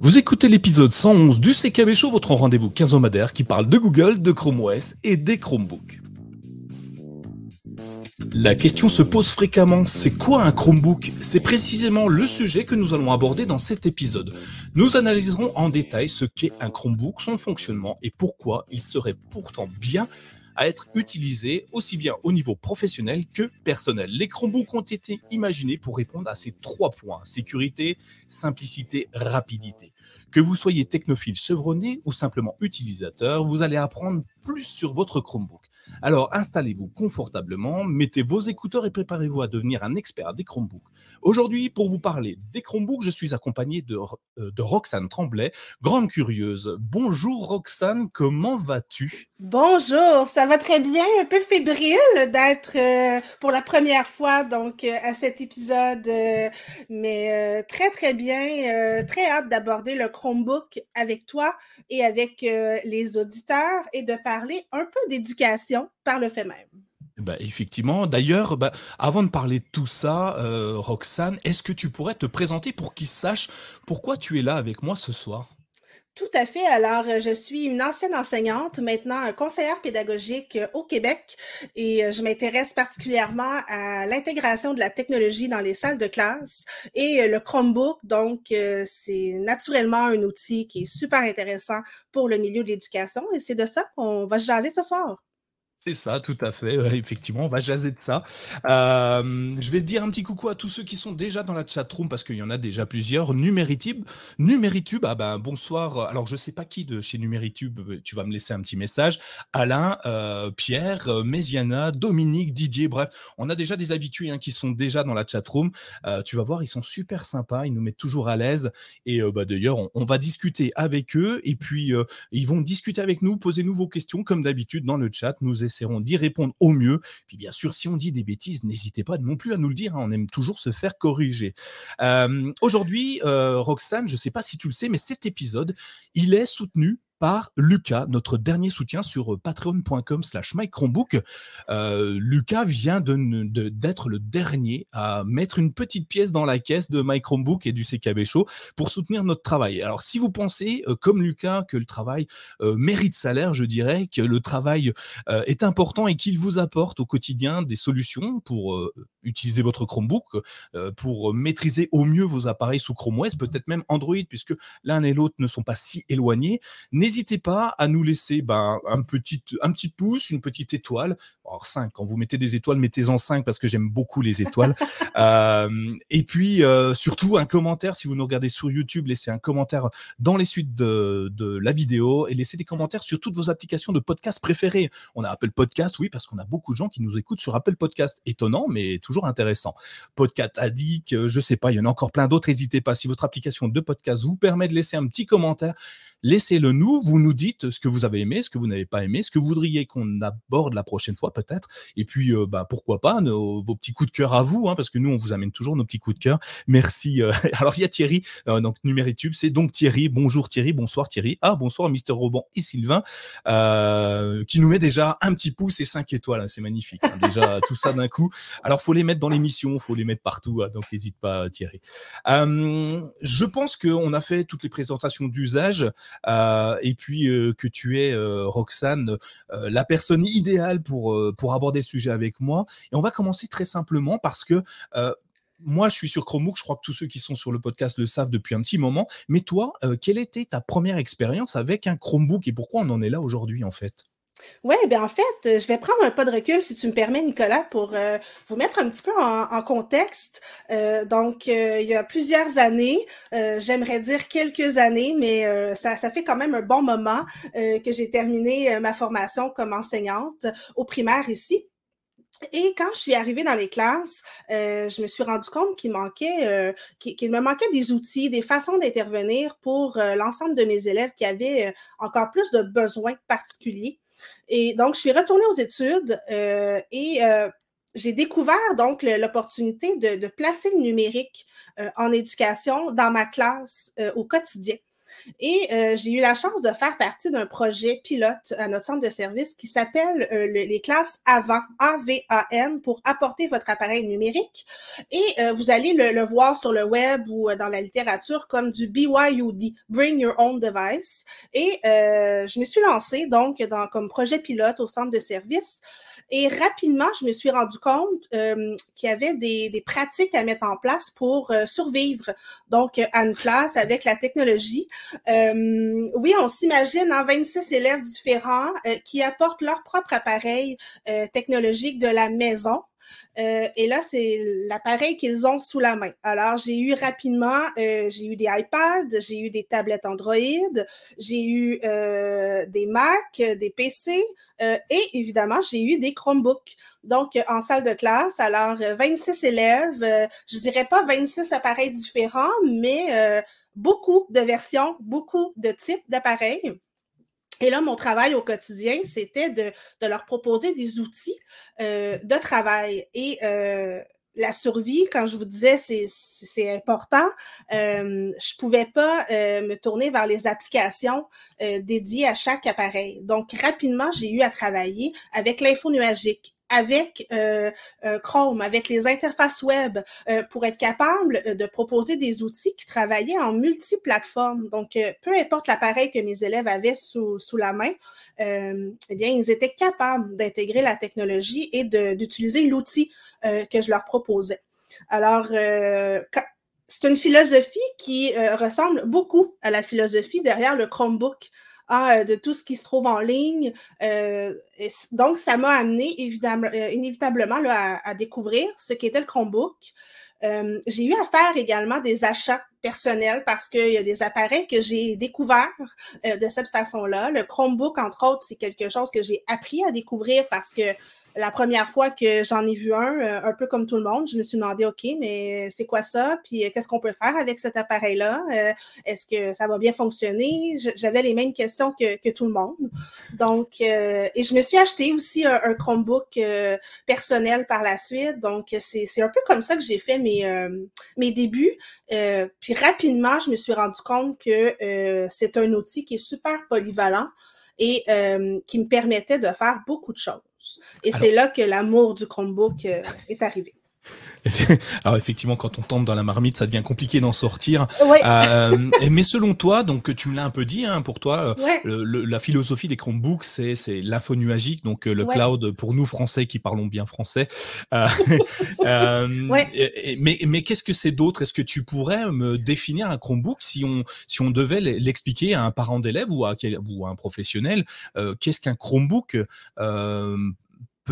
Vous écoutez l'épisode 111 du CKB Show, votre rendez-vous quinzomadaire qui parle de Google, de Chrome OS et des Chromebooks. La question se pose fréquemment, c'est quoi un Chromebook? C'est précisément le sujet que nous allons aborder dans cet épisode. Nous analyserons en détail ce qu'est un Chromebook, son fonctionnement et pourquoi il serait pourtant bien à être utilisés aussi bien au niveau professionnel que personnel. Les Chromebooks ont été imaginés pour répondre à ces trois points sécurité, simplicité, rapidité. Que vous soyez technophile chevronné ou simplement utilisateur, vous allez apprendre plus sur votre Chromebook. Alors installez-vous confortablement, mettez vos écouteurs et préparez-vous à devenir un expert des Chromebooks. Aujourd'hui, pour vous parler des Chromebooks, je suis accompagné de, euh, de Roxane Tremblay, grande curieuse. Bonjour Roxane, comment vas-tu? Bonjour, ça va très bien, un peu fébrile d'être euh, pour la première fois donc euh, à cet épisode, mais très très bien, très hâte d'aborder le Chromebook avec toi et avec les auditeurs et de parler un peu d'éducation par le fait même. Bah, effectivement. D'ailleurs, bah, avant de parler de tout ça, euh, Roxane, est-ce que tu pourrais te présenter pour qu'ils sachent pourquoi tu es là avec moi ce soir? Tout à fait. Alors, euh, je suis une ancienne enseignante, maintenant conseillère pédagogique euh, au Québec et je m'intéresse particulièrement à l'intégration de la technologie dans les salles de classe et le Chromebook. Donc, c'est naturellement un outil qui est super intéressant pour le milieu de l'éducation et c'est de ça qu'on va jaser ce soir. Ça, tout à fait. effectivement, on va jaser de ça. Euh, je vais dire un petit coucou à tous ceux qui sont déjà dans la chatroom parce qu'il y en a déjà plusieurs. Numéritube, Numéritube, ah ben bonsoir. Alors je sais pas qui de chez Numéritube, tu vas me laisser un petit message. Alain, euh, Pierre, euh, Méziana, Dominique, Didier, bref, on a déjà des habitués hein, qui sont déjà dans la chatroom. Euh, tu vas voir, ils sont super sympas, ils nous mettent toujours à l'aise. Et bah, d'ailleurs, on, va discuter avec eux et puis ils vont discuter avec nous, poser nous vos questions comme d'habitude dans le chat. Nous essaierons d'y répondre au mieux. Puis bien sûr, si on dit des bêtises, n'hésitez pas non plus à nous le dire. Hein. on aime toujours se faire corriger. Euh, aujourd'hui, euh, Roxane, je ne sais pas si tu le sais, mais cet épisode, il est soutenu par Lucas, notre dernier soutien sur euh, patreon.com slash Chromebook. Euh, Lucas vient d'être de, le dernier à mettre une petite pièce dans la caisse de My Chromebook et du CKB Show pour soutenir notre travail. Alors si vous pensez, euh, comme Lucas, que le travail mérite salaire, je dirais que le travail est important et qu'il vous apporte au quotidien des solutions pour utiliser votre Chromebook, pour maîtriser au mieux vos appareils sous Chrome OS, peut-être même Android, puisque l'un et l'autre ne sont pas si éloignés n'hésitez pas à nous laisser ben, un, petit, un petit pouce, une petite étoile. Alors 5, quand vous mettez des étoiles, mettez-en 5 parce que j'aime beaucoup les étoiles. euh, et puis euh, surtout un commentaire, si vous nous regardez sur YouTube, laissez un commentaire dans les suites de, de la vidéo et laissez des commentaires sur toutes vos applications de podcast préférées. On a Apple Podcast, oui, parce qu'on a beaucoup de gens qui nous écoutent sur Apple Podcast. Étonnant, mais toujours intéressant. Podcast Addict, euh, je sais pas, il y en a encore plein d'autres. N'hésitez pas, si votre application de podcast vous permet de laisser un petit commentaire, laissez-le nous, vous nous dites ce que vous avez aimé, ce que vous n'avez pas aimé, ce que vous voudriez qu'on aborde la prochaine fois peut-être, et puis euh, bah, pourquoi pas vos petits coups de cœur à vous, hein, parce que nous on vous amène toujours nos petits coups de cœur. Merci. Euh, alors il y a Thierry, euh, donc Numéritube, c'est donc Thierry. Bonjour Thierry, bonsoir Thierry. Ah bonsoir Mister Roban et Sylvain, qui nous met déjà un petit pouce et cinq étoiles, hein, c'est magnifique. Hein, déjà tout ça d'un coup. Alors faut les mettre dans l'émission, faut les mettre partout, hein, donc n'hésite pas Thierry. je pense qu'on a fait toutes les présentations d'usage. Euh, et puis euh, que tu es, euh, Roxane, la personne idéale pour, pour aborder le sujet avec moi. Et on va commencer très simplement parce que moi, je suis sur Chromebook. Je crois que tous ceux qui sont sur le podcast le savent depuis un petit moment. Mais toi, quelle était ta première expérience avec un Chromebook et pourquoi on en est là aujourd'hui, en fait? Oui, bien en fait, je vais prendre un pas de recul, si tu me permets, Nicolas, pour euh, vous mettre un petit peu en, contexte. Euh, donc, euh, il y a plusieurs années, j'aimerais dire quelques années, mais ça, ça fait quand même un bon moment que j'ai terminé ma formation comme enseignante au primaire ici. Et quand je suis arrivée dans les classes, je me suis rendu compte qu'il manquait, qu'il me manquait des outils, des façons d'intervenir pour l'ensemble de mes élèves qui avaient encore plus de besoins particuliers. Et donc, je suis retournée aux études euh, et euh, j'ai découvert donc l'opportunité de, placer le numérique euh, en éducation dans ma classe au quotidien. Et euh, j'ai eu la chance de faire partie d'un projet pilote à notre centre de service qui s'appelle euh, les classes avant, A-V-A-N, pour apporter votre appareil numérique. Et euh, vous allez le, le, voir sur le web ou dans la littérature comme du BYUD, Bring Your Own Device. Et je me suis lancée donc dans, comme projet pilote au centre de service. Et rapidement, je me suis rendu compte euh, qu'il y avait des, des, pratiques à mettre en place pour euh, survivre donc à une classe avec la technologie. Euh, oui, on s'imagine en 26 élèves différents qui apportent leur propre appareil technologique de la maison euh, et là, c'est l'appareil qu'ils ont sous la main. Alors, j'ai eu rapidement, euh, j'ai eu des iPads, j'ai eu des tablettes Android, j'ai eu euh, des Mac, des PC et évidemment, j'ai eu des Chromebooks. Donc, en salle de classe, alors 26 élèves, je dirais pas 26 appareils différents, mais beaucoup de versions, beaucoup de types d'appareils. Et là, mon travail au quotidien, c'était de, de, leur proposer des outils euh, de travail. Et euh, la survie, quand je vous disais c'est important, euh, je pouvais pas euh, me tourner vers les applications euh, dédiées à chaque appareil. Donc rapidement, j'ai eu à travailler avec l'info nuagique, avec euh, euh, Chrome, avec les interfaces web, euh, pour être capable de proposer des outils qui travaillaient en multiplateforme. Donc, peu importe l'appareil que mes élèves avaient sous, sous la main, eh bien, ils étaient capables d'intégrer la technologie et d'utiliser l'outil que je leur proposais. Alors, c'est une philosophie qui ressemble beaucoup à la philosophie derrière le Chromebook. Ah, de tout ce qui se trouve en ligne. Euh, donc, ça m'a amené évidemment, euh, inévitablement là, à, découvrir ce qu'était le Chromebook. Euh, j'ai eu à faire également des achats personnels parce qu'il y a des appareils que j'ai découverts de cette façon-là. Le Chromebook, entre autres, c'est quelque chose que j'ai appris à découvrir parce que la première fois que j'en ai vu un, euh, un peu comme tout le monde, je me suis demandé, OK, mais c'est quoi ça? Puis euh, qu'est-ce qu'on peut faire avec cet appareil-là? Euh, est-ce que ça va bien fonctionner? J'avais les mêmes questions que, que, tout le monde. Donc, et je me suis acheté aussi un, Chromebook personnel par la suite. Donc, c'est un peu comme ça que j'ai fait mes, mes débuts. puis rapidement, je me suis rendu compte que c'est un outil qui est super polyvalent et qui me permettait de faire beaucoup de choses. Et c'est là que l'amour du Chromebook euh, est arrivé. Alors effectivement, quand on tombe dans la marmite, ça devient compliqué d'en sortir. Euh, mais selon toi, donc tu me l'as un peu dit, hein, pour toi, euh, la philosophie des Chromebooks, c'est c'est l'info nuagique, donc le cloud pour nous Français qui parlons bien français. mais mais qu'est-ce que c'est d'autre? Est-ce que tu pourrais me définir un Chromebook? Si on si on devait l'expliquer à un parent d'élève ou à, ou à un professionnel Qu'est-ce qu'un Chromebook?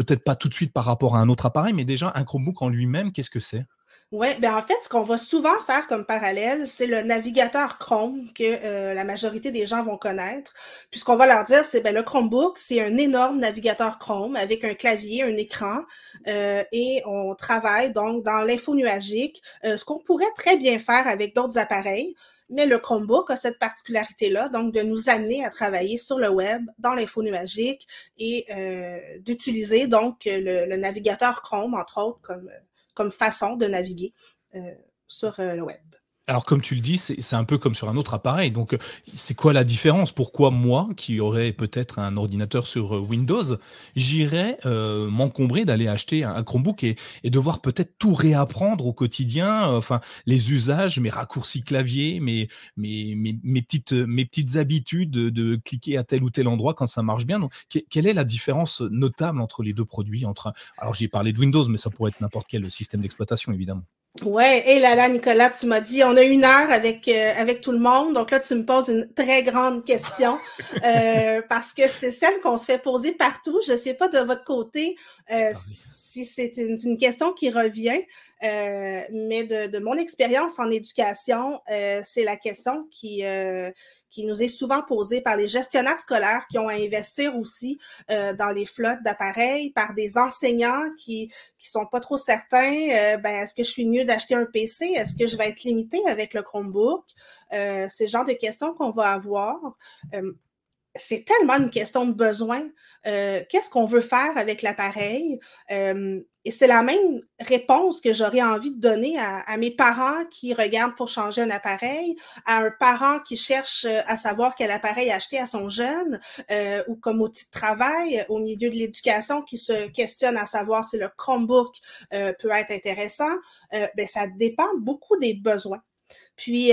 Peut-être pas tout de suite par rapport à un autre appareil, mais déjà un Chromebook en lui-même, qu'est-ce que c'est? Oui, ben en fait, ce qu'on va souvent faire comme parallèle, c'est le navigateur Chrome que euh, la majorité des gens vont connaître. Puis ce qu'on va leur dire, c'est ben le Chromebook, c'est un énorme navigateur Chrome avec un clavier, un écran, euh, et on travaille donc dans l'info nuagique, euh, ce qu'on pourrait très bien faire avec d'autres appareils. Mais le Chromebook a cette particularité-là, donc de nous amener à travailler sur le web, dans l'info nuagique et euh, d'utiliser donc le, navigateur Chrome, entre autres, comme, comme façon de naviguer euh, sur euh, le web. Alors comme tu le dis, c'est un peu comme sur un autre appareil. Donc euh, c'est quoi la différence? Pourquoi moi, qui aurais peut-être un ordinateur sur euh, Windows, j'irais euh, m'encombrer d'aller acheter un, Chromebook et, et devoir peut-être tout réapprendre au quotidien, enfin les usages, mes raccourcis clavier, mes, mes, mes, petites, mes petites habitudes de, cliquer à tel ou tel endroit quand ça marche bien. Donc quelle est la différence notable entre les deux produits? Entre Alors j'ai parlé de Windows, mais ça pourrait être n'importe quel système d'exploitation évidemment. Ouais, et là là, Nicolas, tu m'as dit, on a une heure avec euh, avec tout le monde, donc là tu me poses une très grande question euh, parce que c'est celle qu'on se fait poser partout. Je sais pas de votre côté euh, c'est une, question qui revient, mais de, mon expérience en éducation, c'est la question qui qui nous est souvent posée par les gestionnaires scolaires qui ont à investir aussi euh, dans les flottes d'appareils, par des enseignants qui qui sont pas trop certains. Euh, ben est-ce que je suis mieux d'acheter un PC Est-ce que je vais être limité avec le Chromebook? Euh, C'est le genre de questions qu'on va avoir. C'est tellement une question de besoin. Euh, qu'est-ce qu'on veut faire avec l'appareil? Euh, et c'est la même réponse que j'aurais envie de donner à, mes parents qui regardent pour changer un appareil, à un parent qui cherche euh, à savoir quel appareil acheter à son jeune, ou comme outil de travail au milieu de l'éducation qui se questionne à savoir si le Chromebook peut être intéressant. ben, ça dépend beaucoup des besoins. Puis,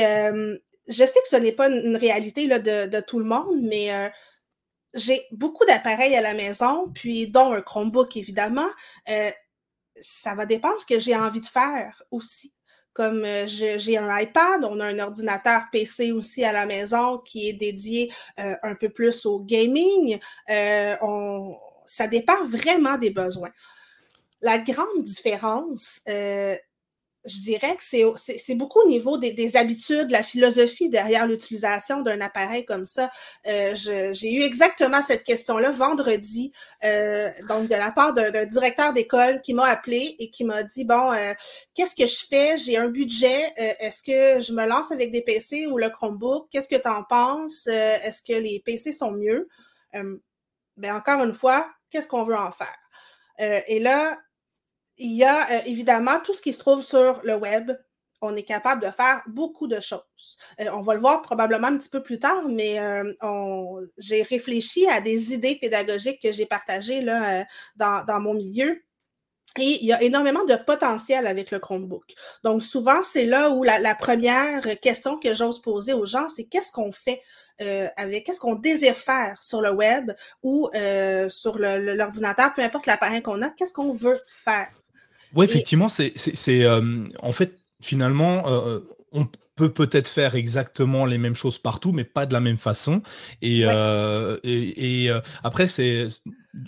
je sais que ce n'est pas une réalité là, de, tout le monde, mais euh, j'ai beaucoup d'appareils à la maison, puis dont un Chromebook, évidemment. Euh, ça va dépendre de ce que j'ai envie de faire aussi. Comme euh, j'ai un iPad, on a un ordinateur PC aussi à la maison qui est dédié un peu plus au gaming. On, ça dépend vraiment des besoins. La grande différence, je dirais que c'est beaucoup au niveau des, habitudes, la philosophie derrière l'utilisation d'un appareil comme ça. Euh, J'ai eu exactement cette question-là vendredi, euh, donc de la part d'un directeur d'école qui m'a appelé et qui m'a dit bon, euh, qu'est-ce que je fais? J'ai un budget. Est-ce que je me lance avec des PC ou le Chromebook? Qu'est-ce que tu en penses Est-ce que les PC sont mieux? Ben encore une fois, qu'est-ce qu'on veut en faire? Et là, il y a euh, évidemment tout ce qui se trouve sur le web. On est capable de faire beaucoup de choses. Euh, on va le voir probablement un petit peu plus tard, mais euh, j'ai réfléchi à des idées pédagogiques que j'ai partagées là, dans, mon milieu. Et il y a énormément de potentiel avec le Chromebook. Donc, souvent, c'est là où la, première question que j'ose poser aux gens, c'est qu'est-ce qu'on fait avec, qu'est-ce qu'on désire faire sur le web ou sur l'ordinateur, peu importe l'appareil qu'on a, qu'est-ce qu'on veut faire? Oui, effectivement, c'est, euh, en fait, finalement, euh, on peut peut-être faire exactement les mêmes choses partout, mais pas de la même façon. Et, euh, et, après, c'est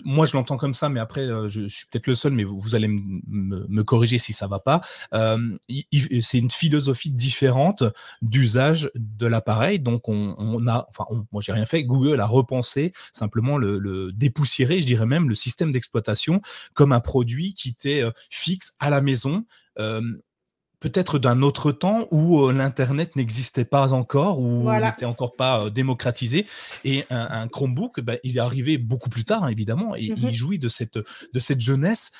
moi, je l'entends comme ça, mais après, je, suis peut-être le seul, mais vous, allez me corriger si ça va pas. c'est une philosophie différente d'usage de l'appareil. Donc, on, a, enfin, moi, j'ai rien fait. Google a repensé simplement le, le dépoussiérer, je dirais même, le système d'exploitation comme un produit qui était fixe à la maison peut-être d'un autre temps où l'internet n'existait pas encore ou n'était encore pas démocratisé. Et un, Chromebook bah, il est arrivé beaucoup plus tard hein, évidemment et mmh il jouit de cette de cette jeunesse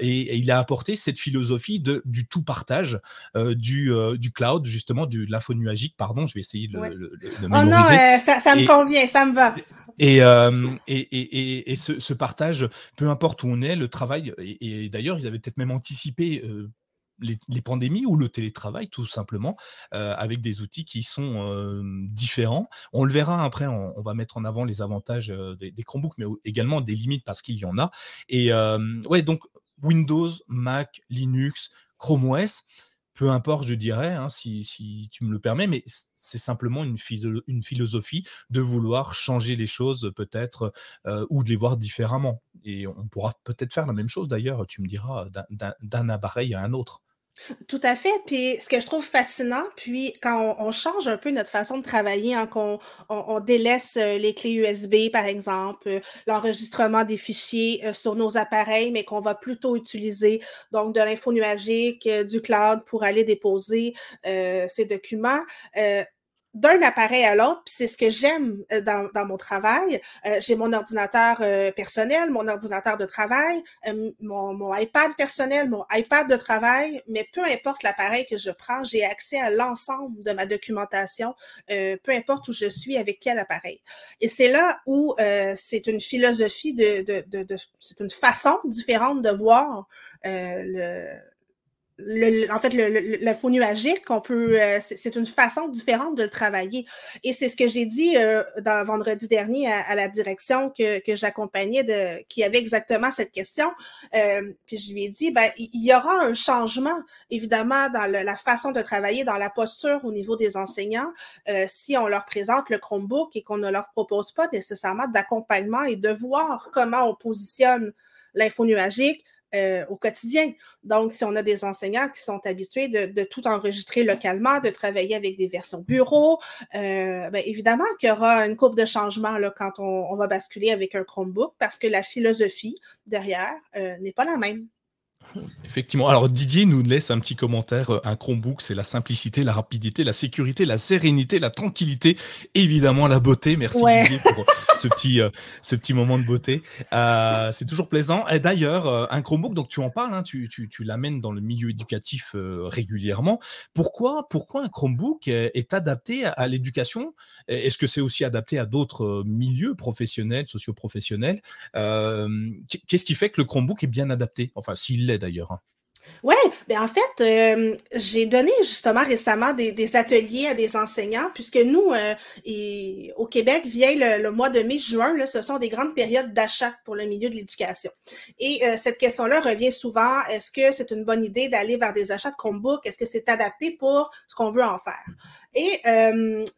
et, il a apporté cette philosophie de du tout partage du du cloud justement du l'info nuagique pardon je vais essayer de le, oh non ça, me convient ça me va. et, et, et, ce, partage, peu importe où on est, le travail, et, d'ailleurs, ils avaient peut-être même anticipé les, pandémies ou le télétravail, tout simplement, euh, avec des outils qui sont différents. On le verra après, on, va mettre en avant les avantages des, Chromebooks, mais également des limites parce qu'il y en a. Et ouais, donc Windows, Mac, Linux, Chrome OS, peu importe, je dirais, hein, si, tu me le permets, mais c'est simplement une, une, philosophie de vouloir changer les choses peut-être ou de les voir différemment. Et on pourra peut-être faire la même chose d'ailleurs, tu me diras, d'un appareil à un autre. Tout à fait. Puis ce que je trouve fascinant, puis quand on, change un peu notre façon de travailler, hein, qu'on on, délaisse euh, les clés USB, par exemple, euh, l'enregistrement des fichiers euh, sur nos appareils, mais qu'on va plutôt utiliser donc de l'info nuagique, du cloud pour aller déposer ces documents d'un appareil à l'autre, puis c'est ce que j'aime euh, dans, dans, mon travail. Euh, j'ai mon ordinateur euh, personnel, mon ordinateur de travail, mon, mon, iPad personnel, mon iPad de travail, mais peu importe l'appareil que je prends, j'ai accès à l'ensemble de ma documentation, peu importe où je suis, avec quel appareil. Et c'est là où c'est une philosophie de, de, de, de c'est une façon différente de voir le en fait, l'info nuagique, on peut, euh, c'est une façon différente de le travailler. Et c'est ce que j'ai dit euh, dans vendredi dernier à, la direction que, j'accompagnais, qui avait exactement cette question. Euh, puis je lui ai dit, ben, il y aura un changement, évidemment, dans la façon de travailler, dans la posture au niveau des enseignants, si on leur présente le Chromebook et qu'on ne leur propose pas nécessairement d'accompagnement et de voir comment on positionne l'info nuagique, euh, au quotidien. Donc, si on a des enseignants qui sont habitués de, tout enregistrer localement, de travailler avec des versions bureau, euh, bien, évidemment qu'il y aura une courbe de changement là, quand on, va basculer avec un Chromebook parce que la philosophie derrière euh, n'est pas la même. Effectivement. Alors Didier nous laisse un petit commentaire. Euh, un Chromebook, c'est la simplicité, la rapidité, la sécurité, la sérénité, la tranquillité, évidemment la beauté. Merci Didier pour ce petit, euh, ce petit moment de beauté. Euh, c'est toujours plaisant. Et d'ailleurs, un Chromebook, donc tu en parles, hein, tu, tu, tu l'amènes dans le milieu éducatif régulièrement. Pourquoi, pourquoi un Chromebook est, adapté à, l'éducation? Est-ce que c'est aussi adapté à d'autres milieux professionnels, socio-professionnels? Qu'est-ce qui fait que le Chromebook est bien adapté? Enfin, s'il d'ailleurs. Oui, ben en fait, euh, j'ai donné justement récemment des, ateliers à des enseignants, puisque nous, euh, au Québec, vient le, mois de mai-juin, ce sont des grandes périodes d'achat pour le milieu de l'éducation. Et euh, cette question-là revient souvent, est-ce que c'est une bonne idée d'aller vers des achats de Chromebook? Est-ce que c'est adapté pour ce qu'on veut en faire? Et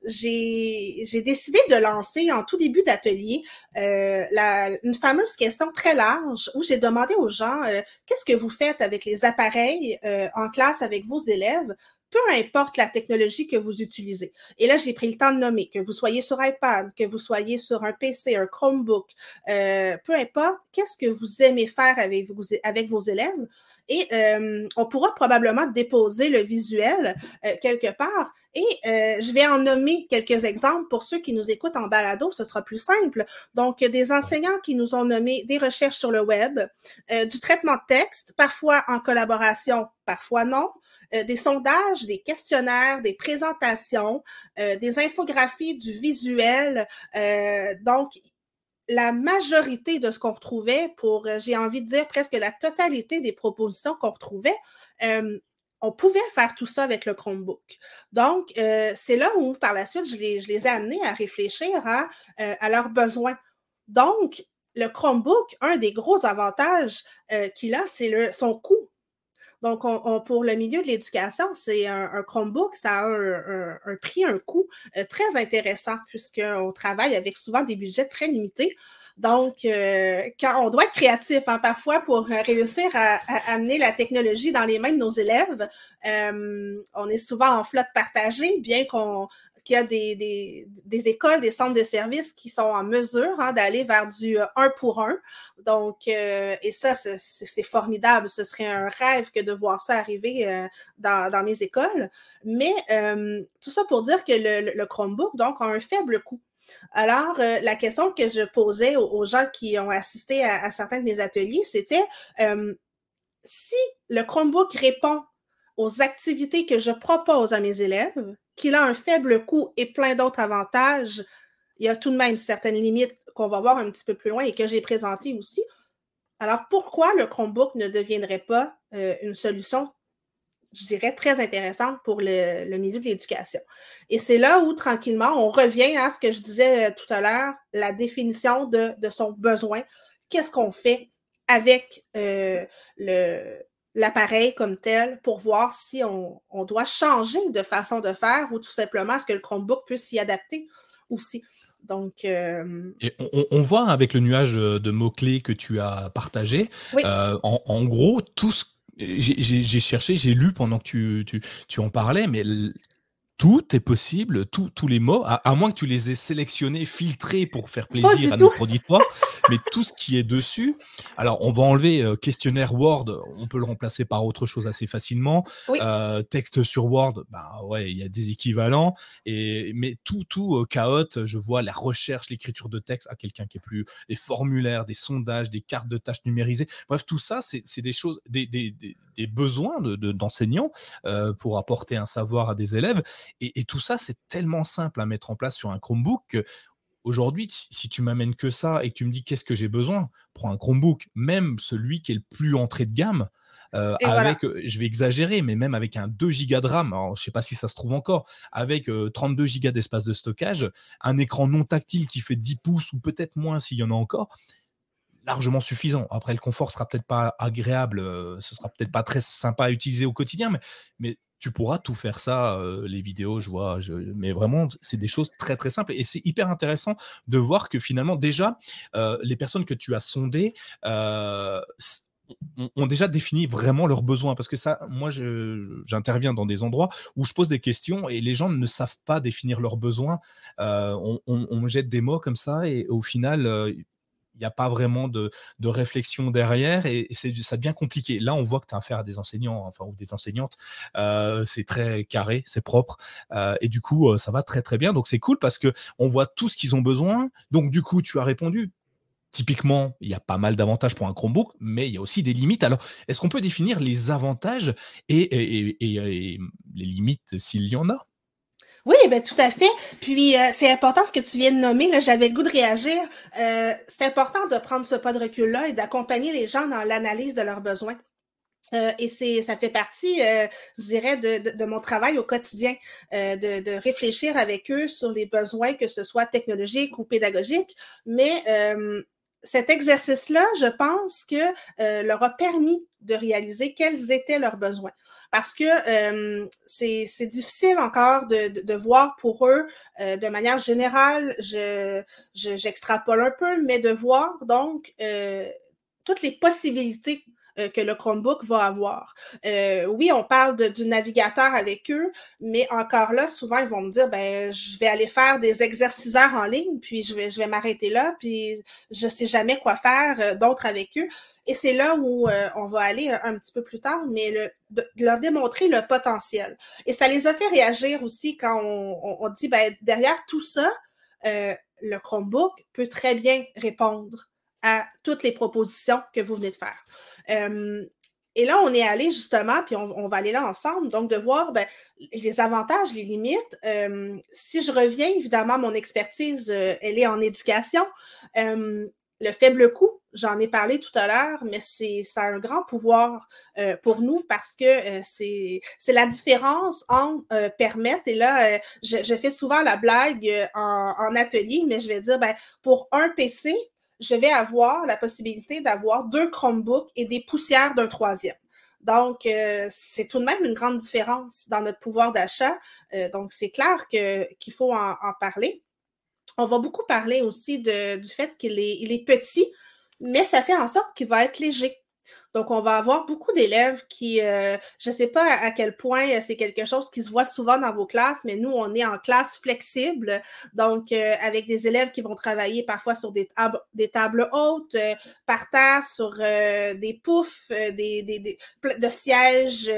j'ai décidé de lancer en tout début d'atelier une fameuse question très large où j'ai demandé aux gens, qu'est-ce que vous faites avec les appareils euh, en classe avec vos élèves, peu importe la technologie que vous utilisez. Et là, j'ai pris le temps de nommer, que vous soyez sur iPad, que vous soyez sur un PC, un Chromebook, euh, peu importe, qu'est-ce que vous aimez faire avec vos élèves? Et euh, on pourra probablement déposer le visuel quelque part. Et je vais en nommer quelques exemples pour ceux qui nous écoutent en balado, ce sera plus simple. Donc, des enseignants qui nous ont nommé des recherches sur le web, du traitement de texte, parfois en collaboration, parfois non, des sondages, des questionnaires, des présentations, euh, des infographies, du visuel. Euh, donc, la majorité de ce qu'on retrouvait, pour, euh, j'ai envie de dire presque la totalité des propositions qu'on retrouvait, on pouvait faire tout ça avec le Chromebook. Donc, c'est là où, par la suite, je les, je les ai amenés à réfléchir à, à leurs besoins. Donc, le Chromebook, un des gros avantages qu'il a, c'est son coût. Donc, pour le milieu de l'éducation, c'est un, Chromebook, ça a un, prix, un coût euh, très intéressant puisqu'on travaille avec souvent des budgets très limités. Donc, euh, quand on doit être créatif hein, parfois pour réussir à, amener la technologie dans les mains de nos élèves, euh, on est souvent en flotte partagée, bien qu'on qu'il y a des, des, écoles, des centres de services qui sont en mesure hein, d'aller vers du euh, un pour un. Donc, euh, et ça, c'est formidable. Ce serait un rêve que de voir ça arriver euh, dans, dans, mes écoles. Mais tout ça pour dire que le, Chromebook, donc, a un faible coût. Alors, la question que je posais aux, gens qui ont assisté à, à, certains de mes ateliers, c'était si le Chromebook répond aux activités que je propose à mes élèves, qu'il a un faible coût et plein d'autres avantages, il y a tout de même certaines limites qu'on va voir un petit peu plus loin et que j'ai présentées aussi. Alors, pourquoi le Chromebook ne deviendrait pas euh, une solution, je dirais, très intéressante pour le, milieu de l'éducation? Et c'est là où, tranquillement, on revient à ce que je disais euh, tout à l'heure, la définition de, son besoin. Qu'est-ce qu'on fait avec euh, le, l'appareil comme tel pour voir si on, doit changer de façon de faire ou tout simplement est-ce que le Chromebook peut s'y adapter aussi. Donc, euh, Et on, voit avec le nuage de mots-clés que tu as partagé, euh, en, gros, tout ce j'ai cherché, j'ai lu pendant que tu, tu, tu en parlais, mais tout est possible, tous les mots, à, moins que tu les aies sélectionnés, filtrés pour faire plaisir à nos auditoires, mais tout ce qui est dessus. Alors, on va enlever euh, questionnaire Word, on peut le remplacer par autre chose assez facilement. Euh, texte sur Word, bah ouais, il y a des équivalents. Et mais tout, tout euh, je vois la recherche, l'écriture de texte à quelqu'un qui est plus, les formulaires, des sondages, des cartes de tâches numérisées. Bref, tout ça, c'est des choses, des, des, des, besoins d'enseignants de, pour apporter un savoir à des élèves. Et, tout ça, c'est tellement simple à mettre en place sur un Chromebook aujourd'hui, si tu m'amènes que ça et que tu me dis qu'est-ce que j'ai besoin, prends un Chromebook, même celui qui est le plus entrée de gamme. Euh, avec, euh, je vais exagérer, mais même avec un 2 Go de RAM, je ne sais pas si ça se trouve encore, avec 32 Go d'espace de stockage, un écran non tactile qui fait 10 pouces ou peut-être moins s'il y en a encore, largement suffisant. Après, le confort sera peut-être pas agréable, euh, ce sera peut-être pas très sympa à utiliser au quotidien, mais, mais tu pourras tout faire ça, euh, les vidéos, je vois, mais vraiment, c'est des choses très très simples et c'est hyper intéressant de voir que finalement, déjà, euh, les personnes que tu as sondées, ont déjà défini vraiment leurs besoins parce que ça, moi, j'interviens dans des endroits où je pose des questions et les gens ne savent pas définir leurs besoins. on, on, jette des mots comme ça et au final, il n'y a pas vraiment de, réflexion derrière et, ça devient compliqué. Là, on voit que tu as affaire à des enseignants, enfin, ou des enseignantes. Euh, c'est très carré, c'est propre. Euh, et du coup, euh, ça va très, très bien. Donc, c'est cool parce que on voit tout ce qu'ils ont besoin. Donc, du coup, tu as répondu. Typiquement, il y a pas mal d'avantages pour un Chromebook, mais il y a aussi des limites. Alors, est-ce qu'on peut définir les avantages et les limites s'il y en a? Oui, ben tout à fait. Puis euh, c'est important ce que tu viens de nommer. Là, j'avais le goût de réagir. Euh, c'est important de prendre ce pas de recul-là et d'accompagner les gens dans l'analyse de leurs besoins. Euh, et c'est, ça fait partie, je dirais, de, de, mon travail au quotidien, de, de, réfléchir avec eux sur les besoins, que ce soit technologiques ou pédagogiques. Mais cet exercice-là, je pense que leur a permis de réaliser quels étaient leurs besoins. Parce que euh, c'est difficile encore de, voir pour eux euh, de manière générale, je j'extrapole un peu, mais de voir donc euh, toutes les possibilités euh, que le Chromebook va avoir. Euh, oui, on parle de, du navigateur avec eux, mais encore là, souvent, ils vont me dire, ben, je vais aller faire des exerciceurs en ligne, puis je vais, je vais m'arrêter là, puis je sais jamais quoi faire euh, d'autre avec eux. Et c'est là où on va aller un, petit peu plus tard, mais le, de, leur démontrer le potentiel. Et ça les a fait réagir aussi quand on, on, dit, ben, derrière tout ça, le Chromebook peut très bien répondre à toutes les propositions que vous venez de faire. Euh, et là, on est allé justement, puis on, va aller là ensemble, donc de voir ben, les avantages, les limites. Euh, si je reviens, évidemment, mon expertise, euh, elle est en éducation. le faible coût, j'en ai parlé tout à l'heure, mais c'est ça a un grand pouvoir pour nous parce que c'est la différence en permettre, et là, je, fais souvent la blague en, en, atelier, mais je vais dire, ben, pour un PC, je vais avoir la possibilité d'avoir deux Chromebooks et des poussières d'un troisième. Donc, euh, c'est tout de même une grande différence dans notre pouvoir d'achat. Euh, donc, c'est clair qu'il faut en, parler. On va beaucoup parler aussi du fait qu'il est, il est petit, mais ça fait en sorte qu'il va être léger. Donc, on va avoir beaucoup d'élèves qui, euh, je ne sais pas à quel point euh, c'est quelque chose qui se voit souvent dans vos classes, mais nous, on est en classe flexible, donc euh, avec des élèves qui vont travailler parfois sur des, tables, hautes, par terre, sur des poufs, des, des, des, de sièges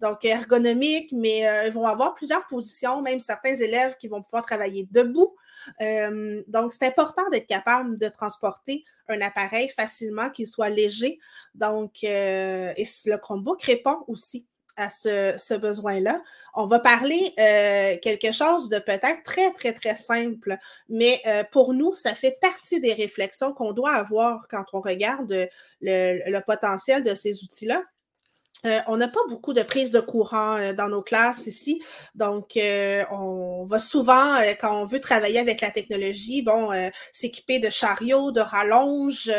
donc ergonomiques, mais ils vont avoir plusieurs positions, même certains élèves qui vont pouvoir travailler debout. Euh, donc, c'est important d'être capable de transporter un appareil facilement, qu'il soit léger. Donc, euh, et le Chromebook répond aussi à ce, besoin-là. On va parler euh, quelque chose de peut-être très, très, très simple, mais pour nous, ça fait partie des réflexions qu'on doit avoir quand on regarde le potentiel de ces outils-là. Euh, on n'a pas beaucoup de prise de courant euh, dans nos classes ici. Donc, euh, on va souvent, quand on veut travailler avec la technologie, bon, s'équiper de chariots, de rallonges.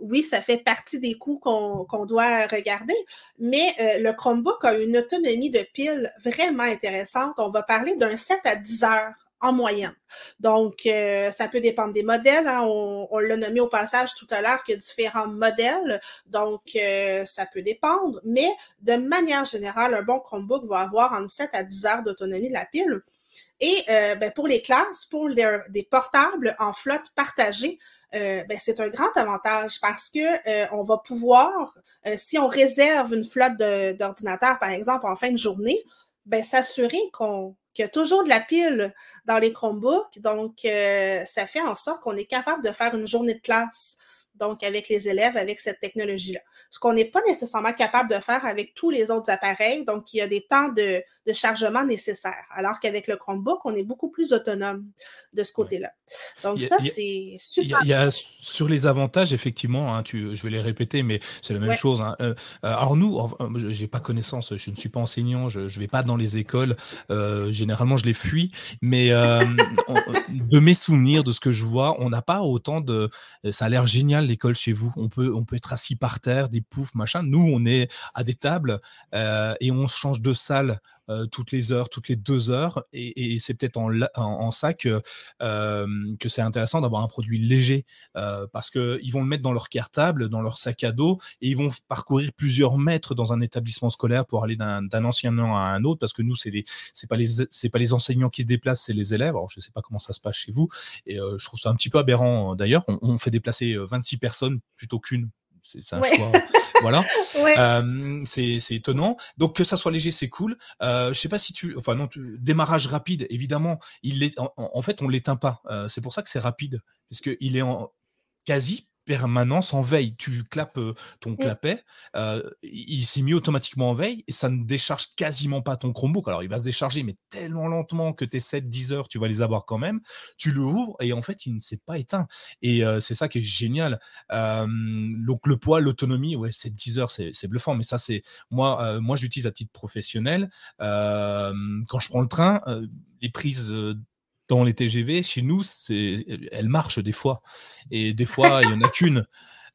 oui, ça fait partie des coûts qu'on doit regarder. Mais le Chromebook a une autonomie de pile vraiment intéressante. On va parler d'un 7 à 10 heures en moyenne. Donc, euh, ça peut dépendre des modèles. Hein. On, l'a nommé au passage tout à l'heure qu'il y a différents modèles. Donc, euh, ça peut dépendre. Mais de manière générale, un bon Chromebook va avoir entre 7 à 10 heures d'autonomie de la pile. Et euh, ben, pour les classes, pour des portables en flotte partagée, ben, c'est un grand avantage parce que on va pouvoir, si on réserve une flotte d'ordinateurs, par exemple, en fin de journée, ben, s'assurer qu'on qu'il y a toujours de la pile dans les Chromebooks. Donc, euh, ça fait en sorte qu'on est capable de faire une journée de classe donc avec les élèves, avec cette technologie-là. Ce qu'on n'est pas nécessairement capable de faire avec tous les autres appareils, donc il y a des temps de, chargement nécessaires, alors qu'avec le Chromebook, on est beaucoup plus autonome de ce côté-là. Donc ça, c'est super. Il y, a, sur les avantages, effectivement, hein, tu, je vais les répéter, mais c'est la même chose. Hein. Euh, alors nous, je n'ai pas connaissance, je ne suis pas enseignant, je ne vais pas dans les écoles, euh, généralement je les fuis, mais euh, de mes souvenirs, de ce que je vois, on n'a pas autant de... Ça a l'air génial l'école chez vous. On peut, on peut être assis par terre, des poufs, machin. Nous, on est à des tables euh, et on change de salle toutes les heures, toutes les deux heures, et, c'est peut-être en, en, ça que, que c'est intéressant d'avoir un produit léger, parce qu'ils vont le mettre dans leur cartable, dans leur sac à dos, et ils vont parcourir plusieurs mètres dans un établissement scolaire pour aller d'un ancien an à un autre, parce que nous, c'est c'est pas les pas les enseignants qui se déplacent, c'est les élèves. Alors je sais pas comment ça se passe chez vous, et je trouve ça un petit peu aberrant d'ailleurs. On, on, fait déplacer 26 personnes plutôt qu'une c'est un choix. voilà. c'est étonnant. Donc que ça soit léger, c'est cool. Euh, je sais pas si tu, enfin non, démarrage rapide. Évidemment, il est, en, fait, on l'éteint pas. Euh, c'est pour ça que c'est rapide, puisque il est en quasi permanence en veille. Tu clapes ton mmh. clapet, il s'est mis automatiquement en veille et ça ne décharge quasiment pas ton Chromebook. Alors il va se décharger, mais tellement lentement que tes 7-10 heures, tu vas les avoir quand même. Tu le ouvres et en fait, il ne s'est pas éteint. Et c'est ça qui est génial. donc le poids, l'autonomie, ouais, c'est 10 heures, c'est bluffant. Mais ça, c'est moi, moi j'utilise à titre professionnel. quand je prends le train, les prises dans les TGV, chez nous, c'est, elle marche des fois. Et des fois, il n'y en a qu'une.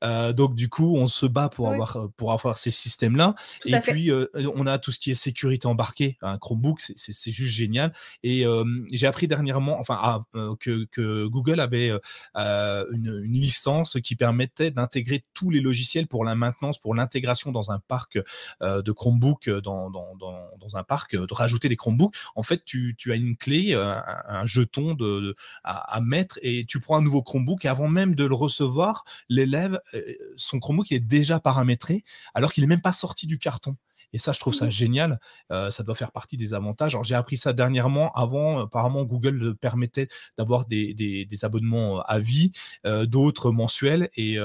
Euh, donc du coup, on se bat pour avoir euh, pour avoir ces systèmes-là. Et puis euh, on a tout ce qui est sécurité embarquée. Un Chromebook, c'est juste génial. Et j'ai appris dernièrement, enfin, ah, que, que, Google avait une, une, licence qui permettait d'intégrer tous les logiciels pour la maintenance, pour l'intégration dans un parc de Chromebook, dans, dans, dans, dans, un parc, de rajouter des Chromebooks. En fait, tu, tu as une clé, un, un jeton de, à, à mettre et tu prends un nouveau Chromebook et avant même de le recevoir, l'élève euh, son Chromebook est déjà paramétré alors qu'il n'est même pas sorti du carton. Et ça, je trouve ça mmh génial. Euh, ça doit faire partie des avantages. Alors, j'ai appris ça dernièrement. Avant, apparemment, Google permettait d'avoir des, abonnements à vie, euh, d'autres mensuels. Et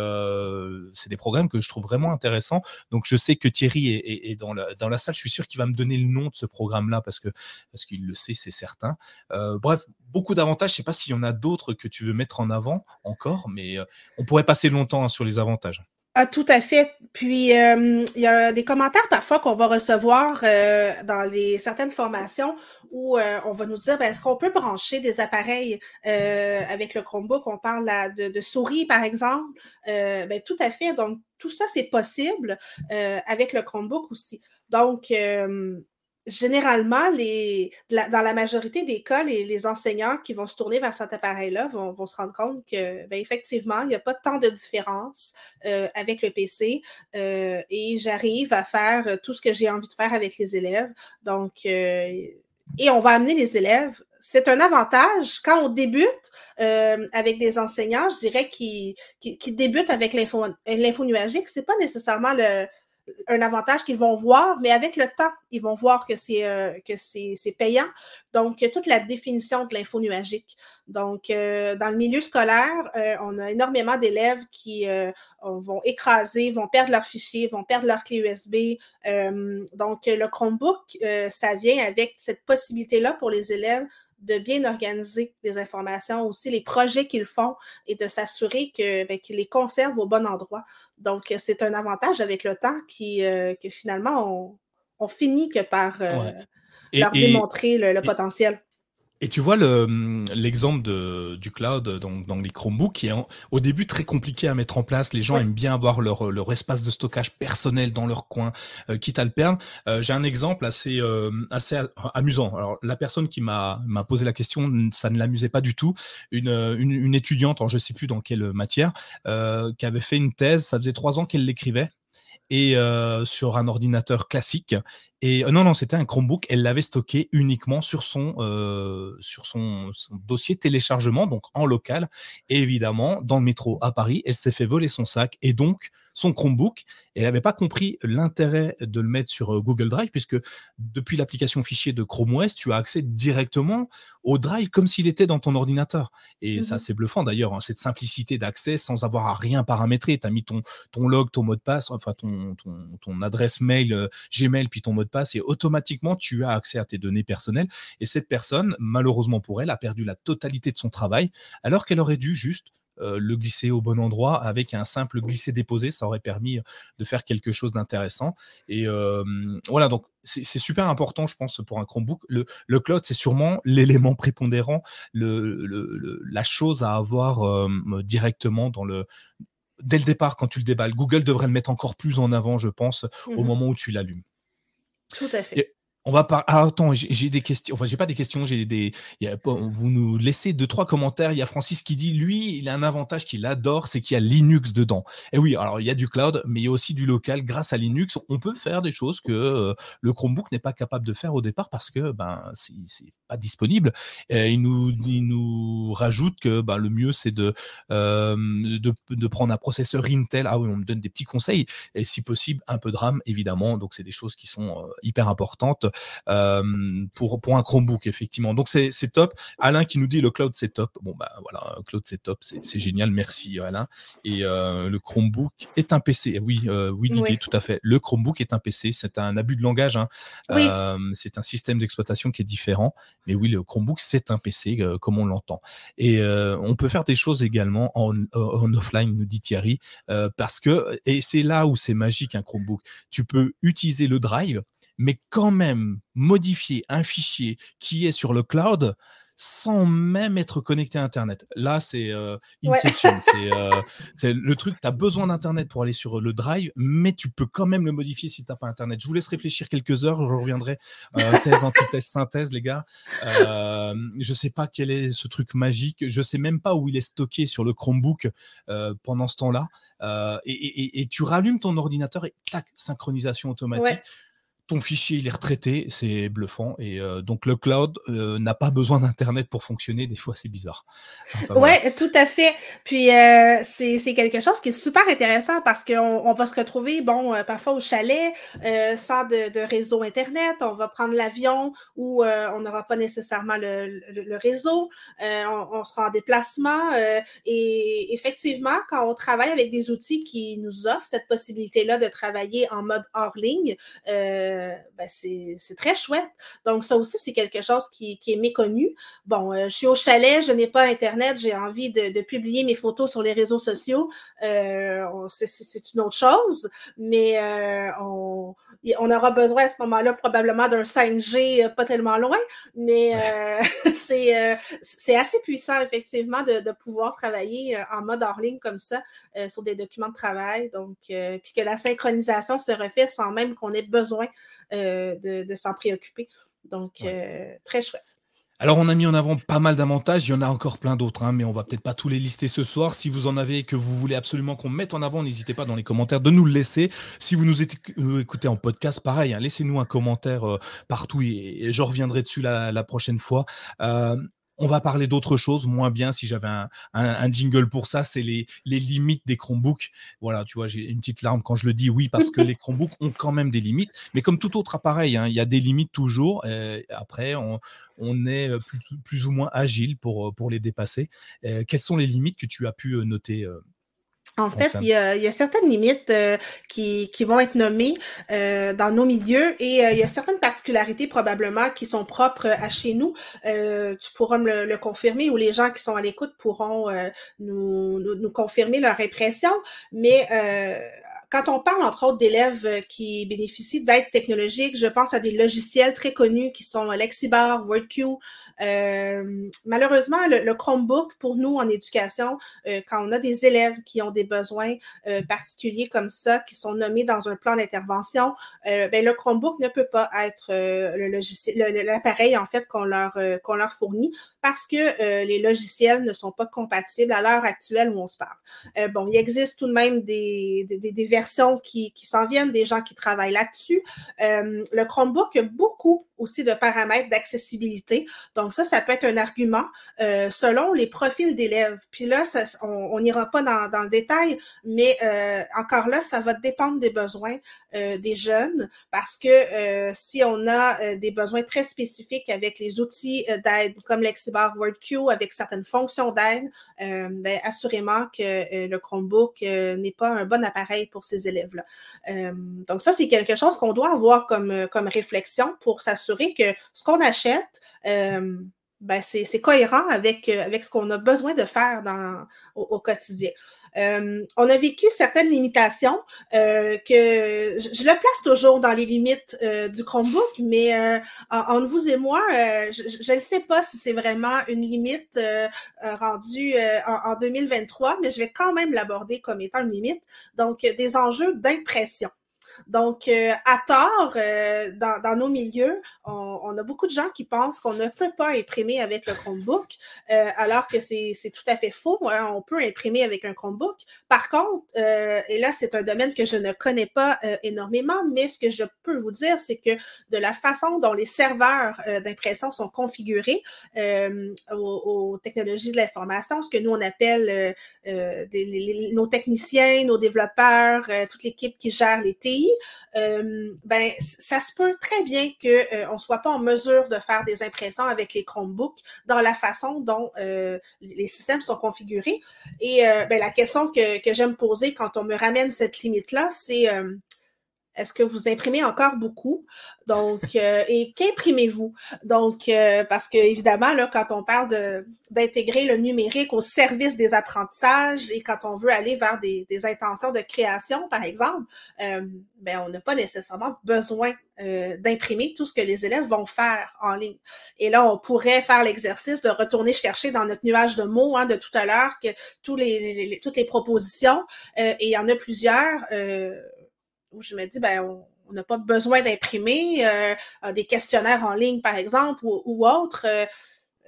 c'est des programmes que je trouve vraiment intéressants. Donc, je sais que Thierry est, dans, la, dans la salle. Je suis sûr qu'il va me donner le nom de ce programme-là parce que parce qu'il le sait, c'est certain. bref, beaucoup d'avantages. Je ne sais pas s'il y en a d'autres que tu veux mettre en avant encore, mais on pourrait passer longtemps hein, sur les avantages. Ah, tout à fait. Puis, euh, il y a des commentaires parfois qu'on va recevoir euh, dans les certaines formations où euh, on va nous dire, ben, est-ce qu'on peut brancher des appareils avec le Chromebook? On parle de, de souris, par exemple. ben, tout à fait. Donc, tout ça, c'est possible avec le Chromebook aussi. Donc, généralement, dans la majorité des cas, les, enseignants qui vont se tourner vers cet appareil-là vont, vont, se rendre compte que, ben, effectivement, il n'y a pas tant de différence euh, avec le PC euh, et j'arrive à faire tout ce que j'ai envie de faire avec les élèves. Donc, euh, et on va amener les élèves. C'est un avantage quand on débute euh, avec des enseignants, je dirais, qui, débutent avec l'info nuagique. C'est pas nécessairement le, un avantage qu'ils vont voir, mais avec le temps, ils vont voir que c'est euh, que c'est payant. Donc, toute la définition de l'info nuagique. Donc, euh, dans le milieu scolaire, euh, on a énormément d'élèves qui vont écraser, vont perdre leurs fichiers, vont perdre leur clé USB. donc, le Chromebook, ça vient avec cette possibilité-là pour les élèves de bien organiser les informations, aussi les projets qu'ils font et de s'assurer que, ben, qu'ils les conservent au bon endroit. Donc, c'est un avantage avec le temps qui, euh, que finalement, on, finit que par euh, leur démontrer le, potentiel. Et tu vois hum, l'exemple du cloud dans, dans, les Chromebooks qui est au début très compliqué à mettre en place. Les gens aiment bien avoir leur, leur espace de stockage personnel dans leur coin, euh, quitte à le perdre. Euh, j'ai un exemple assez euh, assez amusant. Alors la personne qui m'a posé la question, ça ne l'amusait pas du tout. Une, une, une étudiante, je sais plus dans quelle matière, qui avait fait une thèse. Ça faisait trois ans qu'elle l'écrivait et sur un ordinateur classique. Et non, non, c'était un Chromebook. Elle l'avait stocké uniquement sur son sur son, dossier téléchargement, donc en local. Et évidemment, dans le métro à Paris, elle s'est fait voler son sac et donc son Chromebook. elle n'avait pas compris l'intérêt de le mettre sur Google Drive, puisque depuis l'application fichier de Chrome OS, tu as accès directement au Drive comme s'il était dans ton ordinateur. Et ça, mmh c'est bluffant d'ailleurs, hein, cette simplicité d'accès sans avoir à rien paramétrer. Tu as mis ton, ton log, ton mot de passe, enfin ton, ton, adresse mail, Gmail, puis ton mot de passe, et automatiquement, tu as accès à tes données personnelles. Et cette personne, malheureusement pour elle, a perdu la totalité de son travail, alors qu'elle aurait dû juste euh, le glisser au bon endroit avec un simple glisser-déposer, ça aurait permis de faire quelque chose d'intéressant. Et euh, voilà, donc c'est super important, je pense, pour un Chromebook. Le, le cloud, c'est sûrement l'élément prépondérant, le, la chose à avoir euh, directement dans le dès le départ quand tu le déballes. Google devrait le mettre encore plus en avant, je pense, au mmh moment où tu l'allumes. Tout à fait. On va pas. Ah, attends, j'ai des questions. Enfin, j'ai pas des questions. J'ai des. vous nous laissez deux trois commentaires. Il y a Francis qui dit, lui, il a un avantage qu'il adore, c'est qu'il y a Linux dedans. Et oui, alors il y a du cloud, mais il y a aussi du local. Grâce à Linux, on peut faire des choses que euh, le Chromebook n'est pas capable de faire au départ parce que ben c'est pas disponible. Et il nous il nous rajoute que ben, le mieux c'est de, euh, de, de prendre un processeur Intel. Ah oui, on me donne des petits conseils et si possible un peu de RAM évidemment. Donc c'est des choses qui sont euh, hyper importantes pour, pour un Chromebook, effectivement. Donc c'est top. Alain qui nous dit le cloud c'est top. Bon, bah voilà, cloud c'est top, c'est génial. Merci Alain. Et euh, le Chromebook est un PC. Oui, euh, oui Didier, tout à fait. Le Chromebook est un PC. C'est un abus de langage. Hein. c'est un système d'exploitation qui est différent. Mais oui, le Chromebook c'est un PC comme on l'entend. Et on peut faire des choses également en, en offline, nous dit Thierry, parce que, et c'est là où c'est magique un Chromebook. Tu peux utiliser le drive mais quand même modifier un fichier qui est sur le cloud sans même être connecté à Internet. Là, c'est euh, Inception. Euh, c'est le truc, tu as besoin d'Internet pour aller sur le Drive, mais tu peux quand même le modifier si tu n'as pas Internet. Je vous laisse réfléchir quelques heures, je reviendrai. Euh, thèse, antithèse, synthèse, les gars. Euh, je sais pas quel est ce truc magique. Je sais même pas où il est stocké sur le Chromebook pendant ce temps-là. Et, et, et, tu rallumes ton ordinateur et clac, synchronisation automatique ton fichier il est retraité, c'est bluffant. Et euh, donc le cloud euh, n'a pas besoin d'internet pour fonctionner. Des fois, c'est bizarre. ouais, tout à fait. Puis euh, c'est quelque chose qui est super intéressant parce qu'on on va se retrouver, bon, parfois au chalet, sans de, de, réseau internet. On va prendre l'avion où on n'aura pas nécessairement le, le, réseau. On, on, sera en déplacement. et effectivement, quand on travaille avec des outils qui nous offrent cette possibilité-là de travailler en mode hors ligne. Euh, ben, c'est très chouette. Donc, ça aussi, c'est quelque chose qui, est méconnu. Bon, euh, je suis au chalet, je n'ai pas Internet, j'ai envie de, publier mes photos sur les réseaux sociaux. Euh, c'est une autre chose, mais on, on, aura besoin à ce moment-là probablement d'un 5G pas tellement loin, mais c'est assez puissant, effectivement, de, de, pouvoir travailler en mode hors ligne comme ça sur des documents de travail. Donc, puis que la synchronisation se refait sans même qu'on ait besoin euh, de, s'en préoccuper. Donc, euh, très chouette. Alors, on a mis en avant pas mal d'avantages. Il y en a encore plein d'autres, hein, mais on va peut-être pas tous les lister ce soir. Si vous en avez et que vous voulez absolument qu'on mette en avant, n'hésitez pas dans les commentaires de nous le laisser. Si vous nous écoutez en podcast, pareil, hein, laissez-nous un commentaire euh, partout et, je reviendrai dessus la, prochaine fois. On va parler d'autre chose, moins bien si j'avais un, jingle pour ça, c'est les, limites des Chromebooks. Voilà, tu vois, j'ai une petite larme quand je le dis, oui, parce que les Chromebooks ont quand même des limites, mais comme tout autre appareil, hein, il y a des limites toujours. après, on, est plus, ou moins agile pour, pour les dépasser. quelles sont les limites que tu as pu noter en fait, il y, a, certaines limites euh, qui, vont être nommées euh, dans nos milieux et euh, il y a certaines particularités probablement qui sont propres à chez nous. tu pourras me le, confirmer ou les gens qui sont à l'écoute pourront nous, nous, nous, confirmer leur impression. Mais quand on parle, entre autres, d'élèves euh, qui bénéficient d'aide technologique, je pense à des logiciels très connus qui sont Lexibar, WordQ. Euh, malheureusement, le, Chromebook, pour nous en éducation, euh, quand on a des élèves qui ont des besoins euh, particuliers comme ça, qui sont nommés dans un plan d'intervention, ben, le Chromebook ne peut pas être le logiciel, l'appareil en fait qu'on leur qu'on leur fournit parce que les logiciels ne sont pas compatibles à l'heure actuelle où on se parle. bon, il existe tout de même des, des, des versions qui, s'en viennent, des gens qui travaillent là-dessus. Euh, le Chromebook a beaucoup aussi de paramètres d'accessibilité. Donc ça, ça peut être un argument euh, selon les profils d'élèves. Puis là, on n'ira pas dans, dans, le détail, mais euh, encore là, ça va dépendre des besoins des jeunes parce que si on a des besoins très spécifiques avec les outils d'aide comme Lexibar WordQ, avec certaines fonctions d'aide, ben, assurément que le Chromebook n'est pas un bon appareil pour ces élèves-là. Euh, donc ça, c'est quelque chose qu'on doit avoir comme, euh, comme réflexion pour s'assurer que ce qu'on achète, euh, ben c'est cohérent avec, avec ce qu'on a besoin de faire au quotidien. Euh, on a vécu certaines limitations euh, que je, le place toujours dans les limites euh, du Chromebook, mais entre vous et moi, je ne sais pas si c'est vraiment une limite rendue en, en, 2023, mais je vais quand même l'aborder comme étant une limite. Donc, des enjeux d'impression. Donc, à tort, dans, dans, nos milieux, on, on, a beaucoup de gens qui pensent qu'on ne peut pas imprimer avec le Chromebook, alors que c'est tout à fait faux. Hein. On peut imprimer avec un Chromebook. Par contre, et là, c'est un domaine que je ne connais pas énormément, mais ce que je peux vous dire, c'est que de la façon dont les serveurs d'impression sont configurés aux, technologies de l'information, ce que nous, on appelle nos techniciens, nos développeurs, toute l'équipe qui gère les TI, ben, ça se peut très bien qu'on ne soit pas en mesure de faire des impressions avec les Chromebooks dans la façon dont les systèmes sont configurés. Et ben, la question que, que j'aime poser quand on me ramène cette limite-là, c'est est-ce que vous imprimez encore beaucoup? Donc, euh, et qu'imprimez-vous? Donc, euh, parce que évidemment, là, quand on parle d'intégrer le numérique au service des apprentissages et quand on veut aller vers des, des intentions de création, par exemple, euh, ben, on n'a pas nécessairement besoin d'imprimer tout ce que les élèves vont faire en ligne. Et là, on pourrait faire l'exercice de retourner chercher dans notre nuage de mots hein, de tout à l'heure que tous les, toutes les propositions, et il y en a plusieurs où je me dis, ben, on n'a pas besoin d'imprimer euh, des questionnaires en ligne, par exemple, ou, ou autre. Euh,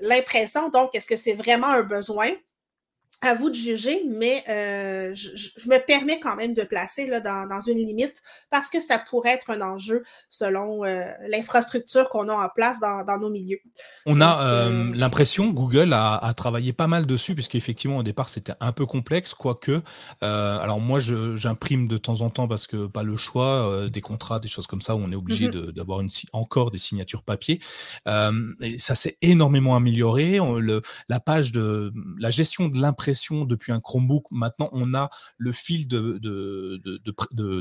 l'impression, donc, est-ce que c'est vraiment un besoin? À vous de juger, mais euh, je, je, me permets quand même de placer là, dans, dans, une limite parce que ça pourrait être un enjeu selon euh, l'infrastructure qu'on a en place dans, dans, nos milieux. On a euh, euh, l'impression, Google a, a, travaillé pas mal dessus, puisqu'effectivement au départ c'était un peu complexe, quoique, alors moi j'imprime de temps en temps parce que pas le choix, des contrats, des choses comme ça, où on est obligé mm-hmm. d'avoir encore des signatures papier. et ça s'est énormément amélioré. On, le, la page de la gestion de l'impression depuis un Chromebook. Maintenant, on a le fil de,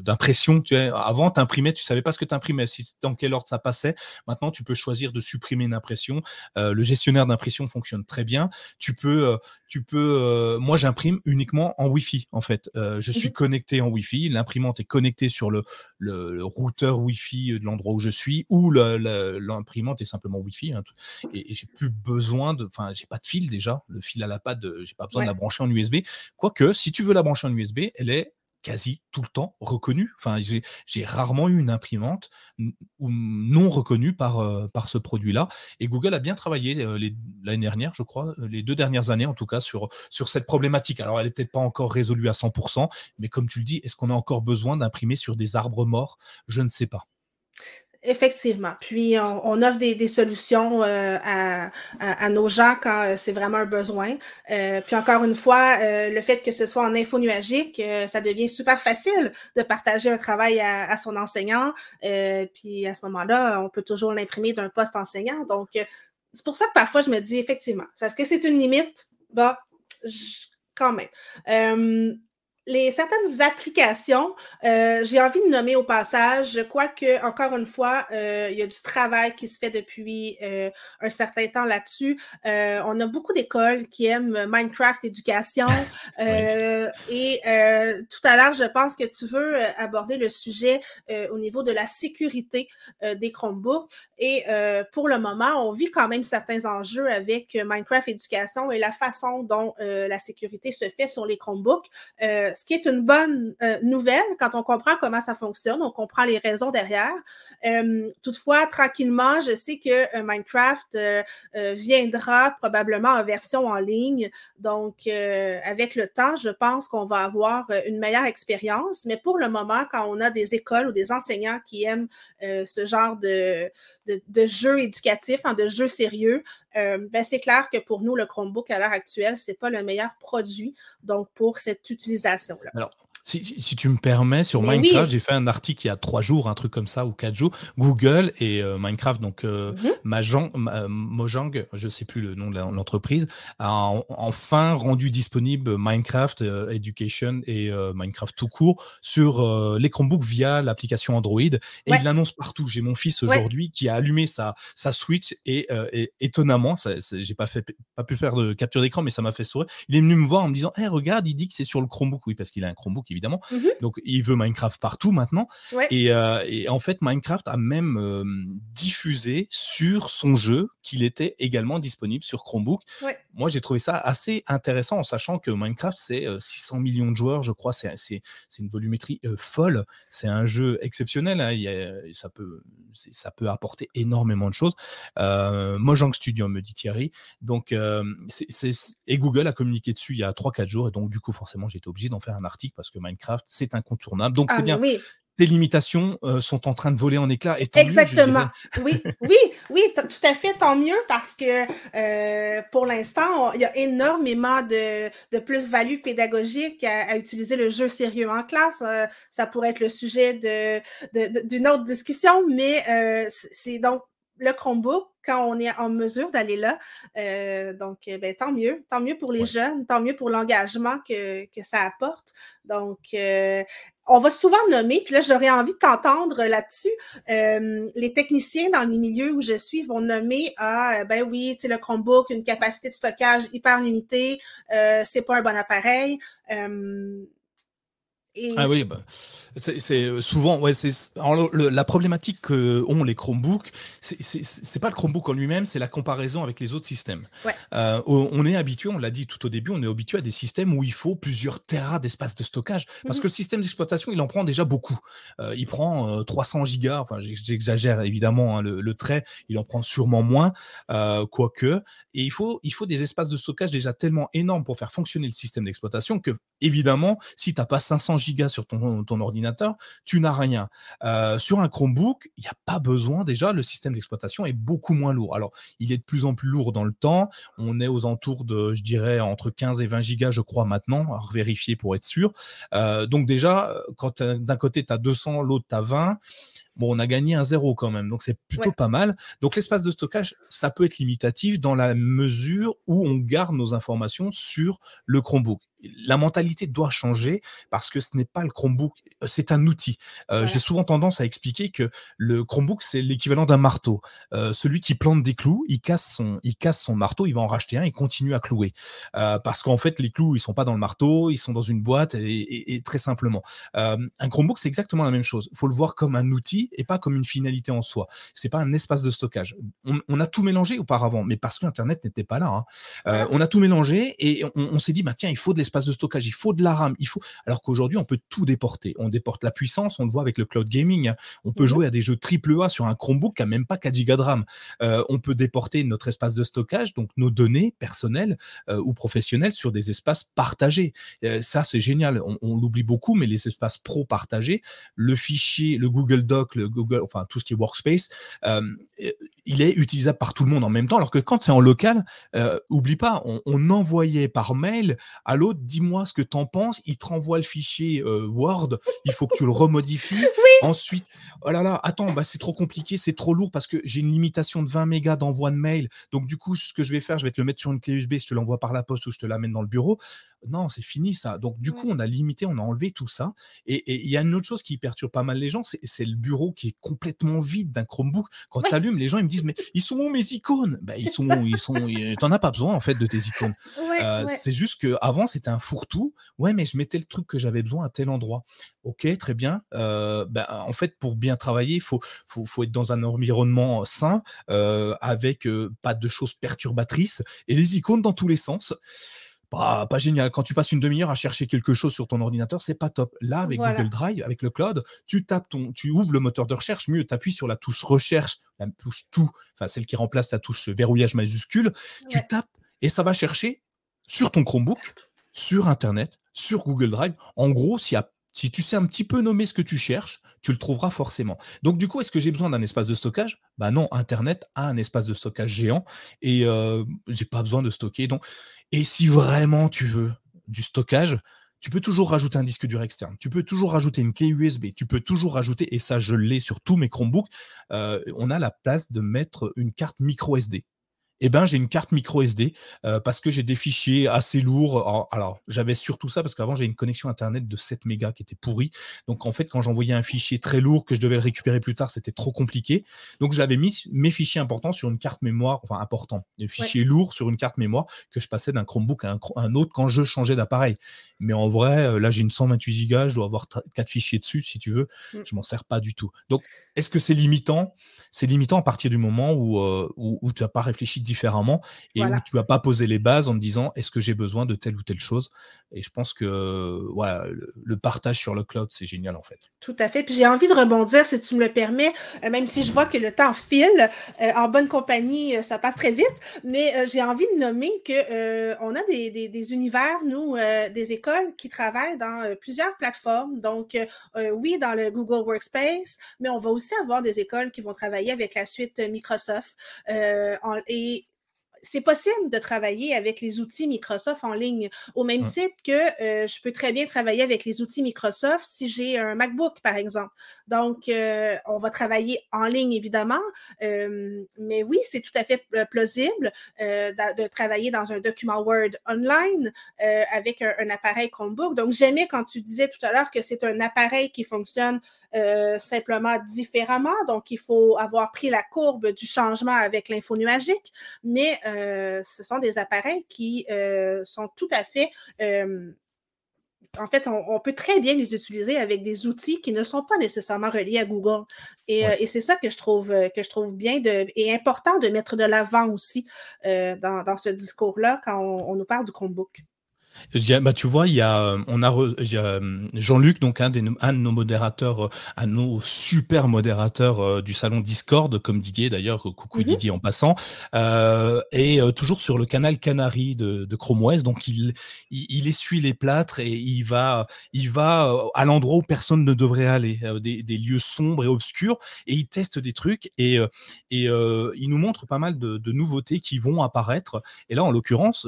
d'impression. De, de, tu avant, tu imprimais, tu savais pas ce que tu imprimais, si, dans quel ordre ça passait. Maintenant, tu peux choisir de supprimer une impression. Euh, le gestionnaire d'impression fonctionne très bien. Tu peux, euh, tu peux. Euh, moi, j'imprime uniquement en Wi-Fi. En fait, je suis mmh connecté en Wi-Fi. L'imprimante est connectée sur le, le, routeur Wi-Fi de l'endroit où je suis, ou l'imprimante est simplement Wi-Fi. Hein, et, j'ai plus besoin de. Enfin, j'ai pas de fil déjà. Le fil à la pâte, j'ai pas besoin de brancher en USB. Quoique, si tu veux la brancher en USB, elle est quasi tout le temps reconnue. Enfin, j'ai rarement eu une imprimante non reconnue par, euh, par ce produit-là. Et Google a bien travaillé euh, l'année dernière, je crois, euh, les deux dernières années en tout cas, sur, sur cette problématique. Alors, elle n'est peut-être pas encore résolue à 100%, mais comme tu le dis, est-ce qu'on a encore besoin d'imprimer sur des arbres morts? Je ne sais pas. Effectivement. Puis, on, offre des, solutions euh, à, nos gens quand euh, c'est vraiment un besoin. Euh, puis, encore une fois, le fait que ce soit en info nuagique, ça devient super facile de partager un travail à, son enseignant. puis, à ce moment-là, on peut toujours l'imprimer d'un poste enseignant. Donc, c'est pour ça que parfois, je me dis, effectivement, est-ce que c'est une limite? Bah, quand même les certaines applications, euh, j'ai envie de nommer au passage, je crois que encore une fois, euh, il y a du travail qui se fait depuis euh, un certain temps là-dessus. Euh, on a beaucoup d'écoles qui aiment Minecraft éducation. Et tout à l'heure, je pense que tu veux aborder le sujet au niveau de la sécurité des Chromebooks. Et pour le moment, on vit quand même certains enjeux avec Minecraft éducation et la façon dont la sécurité se fait sur les Chromebooks ce qui est une bonne euh, nouvelle quand on comprend comment ça fonctionne, on comprend les raisons derrière. Euh, toutefois, tranquillement, je sais que euh, Minecraft viendra probablement en version en ligne. Donc, avec le temps, je pense qu'on va avoir une meilleure expérience. Mais pour le moment, quand on a des écoles ou des enseignants qui aiment ce genre de, de, de jeux éducatifs, hein, de jeux sérieux, ben c'est clair que pour nous, le Chromebook à l'heure actuelle, c'est pas le meilleur produit donc pour cette utilisation. Alors, si, tu me permets, sur Minecraft, j'ai fait un article il y a trois jours, un truc comme ça, ou quatre jours. Google et euh, Minecraft, donc euh, mhm. euh, Mojang, je sais plus le nom de l'entreprise, a enfin rendu disponible Minecraft Education et Minecraft tout court sur les Chromebooks via l'application Android. Et il l'annonce partout. J'ai mon fils aujourd'hui qui a allumé sa, sa Switch et, étonnamment, j'ai pas fait, pas pu faire de capture d'écran, mais ça m'a fait sourire. Il est venu me voir en me disant, hey, regarde, il dit que c'est sur le Chromebook. Oui, parce qu'il a un Chromebook évidemment. Mmh Donc, il veut Minecraft partout maintenant. Et, et, en fait, Minecraft a même diffusé sur son jeu qu'il était également disponible sur Chromebook. Moi, j'ai trouvé ça assez intéressant en sachant que Minecraft, c'est 600 millions de joueurs, je crois. C'est une volumétrie folle. C'est un jeu exceptionnel. Hein. Il ça, peut, ça peut apporter énormément de choses. Euh, Mojang Studio, me dit Thierry. Donc, et Google a communiqué dessus il y a 3-4 jours. Et donc, du coup, forcément, j'étais obligé d'en faire un article parce que Minecraft, c'est incontournable. Donc, c'est ah, bien. Tes limitations sont en train de voler en éclats. Et Exactement. oui, oui, oui, tout à fait. Tant mieux parce que pour l'instant, il y a énormément de, de plus-value pédagogique à, utiliser le jeu sérieux en classe. ça pourrait être le sujet de, d'une autre discussion, mais c'est donc le Chromebook quand on est en mesure d'aller là. Euh, donc, euh, ben, tant mieux. Tant mieux pour les jeunes, tant mieux pour l'engagement que, que, ça apporte. Donc, euh, on va souvent nommer, puis là, j'aurais envie de t'entendre là-dessus. les techniciens dans les milieux où je suis vont nommer Ah, ben oui, tu sais, le Chromebook, une capacité de stockage hyper limitée, c'est pas un bon appareil. Ah oui, bah, c'est euh, souvent, ouais, c'est la problématique qu'ont les Chromebooks, c'est pas le Chromebook en lui-même, c'est la comparaison avec les autres systèmes. Euh, on est habitué, on l'a dit tout au début, on est habitué à des systèmes où il faut plusieurs terras d'espace de stockage, parce mmh que le système d'exploitation, il en prend déjà beaucoup. Euh, il prend 300 gigas, enfin j'exagère évidemment hein, le, trait, il en prend sûrement moins, quoique, et il faut, il faut des espaces de stockage déjà tellement énormes pour faire fonctionner le système d'exploitation que, évidemment, si tu n'as pas 500 gigas sur ton, ton ordinateur, tu n'as rien. Euh, sur un Chromebook, il n'y a pas besoin déjà, le système d'exploitation est beaucoup moins lourd. Alors, il est de plus en plus lourd dans le temps. On est aux entours de, je dirais, entre 15 et 20 gigas, je crois, maintenant, à vérifier pour être sûr. Euh, donc déjà, quand d'un côté, tu as 200, l'autre, tu as 20 bon, on a gagné un zéro quand même, donc c'est plutôt pas mal. Donc l'espace de stockage, ça peut être limitatif dans la mesure où on garde nos informations sur le Chromebook la mentalité doit changer parce que ce n'est pas le Chromebook, euh, c'est un outil. Euh, j'ai souvent tendance à expliquer que le Chromebook, c'est l'équivalent d'un marteau. Euh, celui qui plante des clous, il casse, son, il casse son marteau, il va en racheter un et continue à clouer. parce qu'en fait, les clous, ils sont pas dans le marteau, ils sont dans une boîte et, très simplement. un Chromebook, c'est exactement la même chose. Il faut le voir comme un outil et pas comme une finalité en soi. C'est pas un espace de stockage. On, a tout mélangé auparavant, mais parce que Internet n'était pas là. Hein. on a tout mélangé et on, on s'est dit, bah, tiens, il faut de l'espace de stockage, il faut de la RAM, il faut. Alors qu'aujourd'hui, on peut tout déporter. On déporte la puissance, on le voit avec le cloud gaming. On peut mhm. jouer à des jeux triple A sur un Chromebook qui a même pas 4 Go de RAM. Euh, on peut déporter notre espace de stockage, donc nos données personnelles euh, ou professionnelles, sur des espaces partagés. Euh, ça, c'est génial. On, l'oublie beaucoup, mais les espaces pro partagés, le fichier, le Google Doc, le Google, enfin tout ce qui est Workspace, il est utilisable par tout le monde en même temps. Alors que quand c'est en local, oublie pas, on, on envoyait par mail à l'autre dis-moi ce que tu en penses. Il te renvoie le fichier euh, Word, il faut que tu le remodifies. Ensuite, oh là là, attends, bah, c'est trop compliqué, c'est trop lourd parce que j'ai une limitation de 20 mégas d'envoi de mail. Donc, du coup, ce que je vais faire, je vais te le mettre sur une clé USB, je te l'envoie par la poste ou je te l'amène dans le bureau. Non, c'est fini ça. Donc, du coup, on a limité, on a enlevé tout ça. Et il y a une autre chose qui perturbe pas mal les gens, c'est le bureau qui est complètement vide d'un Chromebook. Quand tu allumes, les gens ils me disent Mais ils sont où mes icônes? Ben, Ils sont Ils sont. T'en as pas besoin en fait de tes icônes. Euh, c'est juste qu'avant, c'était un fourre-tout. Ouais, mais je mettais le truc que j'avais besoin à tel endroit. Ok, très bien. Euh, ben, en fait, pour bien travailler, il faut, faut, être dans un environnement sain, euh, avec pas de choses perturbatrices et les icônes dans tous les sens pas, génial. Quand tu passes une demi-heure à chercher quelque chose sur ton ordinateur, c'est pas top. Là, avec Google Drive, avec le cloud, tu tapes ton, tu ouvres le moteur de recherche, mieux, tu appuies sur la touche recherche, la touche tout, enfin celle qui remplace la touche verrouillage majuscule, tu tapes et ça va chercher sur ton Chromebook, sur Internet, sur Google Drive. En gros, si tu sais un petit peu nommer ce que tu cherches, tu le trouveras forcément. Donc du coup, est-ce que j'ai besoin d'un espace de stockage? Bah non, Internet a un espace de stockage géant et euh, j'ai pas besoin de stocker. Donc, et si vraiment tu veux du stockage, tu peux toujours rajouter un disque dur externe, tu peux toujours rajouter une clé USB, tu peux toujours rajouter, et ça je l'ai sur tous mes Chromebooks, euh, on a la place de mettre une carte micro SD. Eh ben, j'ai une carte micro SD euh, parce que j'ai des fichiers assez lourds. Alors, j'avais surtout ça parce qu'avant, j'ai une connexion Internet de 7 mégas qui était pourrie. Donc, en fait, quand j'envoyais un fichier très lourd que je devais le récupérer plus tard, c'était trop compliqué. Donc, j'avais mis mes fichiers importants sur une carte mémoire, enfin, importants, des fichiers lourds sur une carte mémoire que je passais d'un Chromebook à un, autre quand je changeais d'appareil. Mais en vrai, euh, là, j'ai une 128 Go, je dois avoir 4 fichiers dessus, si tu veux. Mmh. Je m'en sers pas du tout. Donc, est-ce que c'est limitant? C'est limitant à partir du moment où, euh, où, tu n'as pas réfléchi différemment et où tu n'as pas posé les bases en te disant est-ce que j'ai besoin de telle ou telle chose? Et je pense que voilà, le, partage sur le cloud, c'est génial en fait. Tout à fait. Puis j'ai envie de rebondir, si tu me le permets, euh, même si je vois que le temps file, euh, en bonne compagnie, ça passe très vite, mais j'ai envie de nommer qu'on on a des, des, des, univers, nous, des écoles qui travaillent dans plusieurs plateformes. Donc, oui, dans le Google Workspace, mais on va aussi avoir des écoles qui vont travailler avec la suite Microsoft. Euh, et c'est possible de travailler avec les outils Microsoft en ligne, au même titre que euh, je peux très bien travailler avec les outils Microsoft si j'ai un MacBook, par exemple. Donc, euh, on va travailler en ligne, évidemment, mais oui, c'est tout à fait plausible de, travailler dans un document Word online avec un, un, appareil Chromebook. Donc, j'aimais quand tu disais tout à l'heure que c'est un appareil qui fonctionne euh, simplement différemment. Donc, il faut avoir pris la courbe du changement avec l'info nuagique, mais euh, ce sont des appareils qui euh, sont tout à fait en fait, on, peut très bien les utiliser avec des outils qui ne sont pas nécessairement reliés à Google. Et, c'est ça que je trouve que je trouve bien de, et important de mettre de l'avant aussi dans, ce discours-là quand on, nous parle du Chromebook. Bah, tu vois, il y a, on a, euh, Jean-Luc, donc un, des, un de nos modérateurs, euh, un de nos super modérateurs euh, du salon Discord, comme Didier d'ailleurs, coucou mhm. Didier en passant, euh, et toujours sur le canal Canary de, de Chrome OS. Donc il, il, essuie les plâtres et il va, il va à l'endroit où personne ne devrait aller, des, des, lieux sombres et obscurs, et il teste des trucs et, et il nous montre pas mal de, de, nouveautés qui vont apparaître. Et là, en l'occurrence,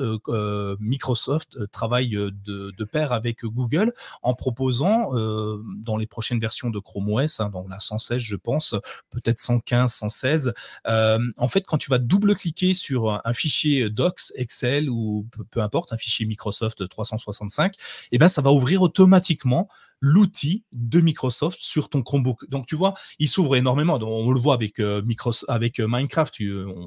Microsoft travaille euh, de, pair avec Google en proposant euh, dans les prochaines versions de Chrome OS, hein, dans la 116 je pense, peut-être 115, 116, euh, en fait quand tu vas double-cliquer sur un, fichier Docs, Excel ou peu, importe, un fichier Microsoft 365, et eh ben ça va ouvrir automatiquement l'outil de Microsoft sur ton Chromebook. Donc tu vois, il s'ouvre énormément. On le voit avec Microsoft, avec Minecraft.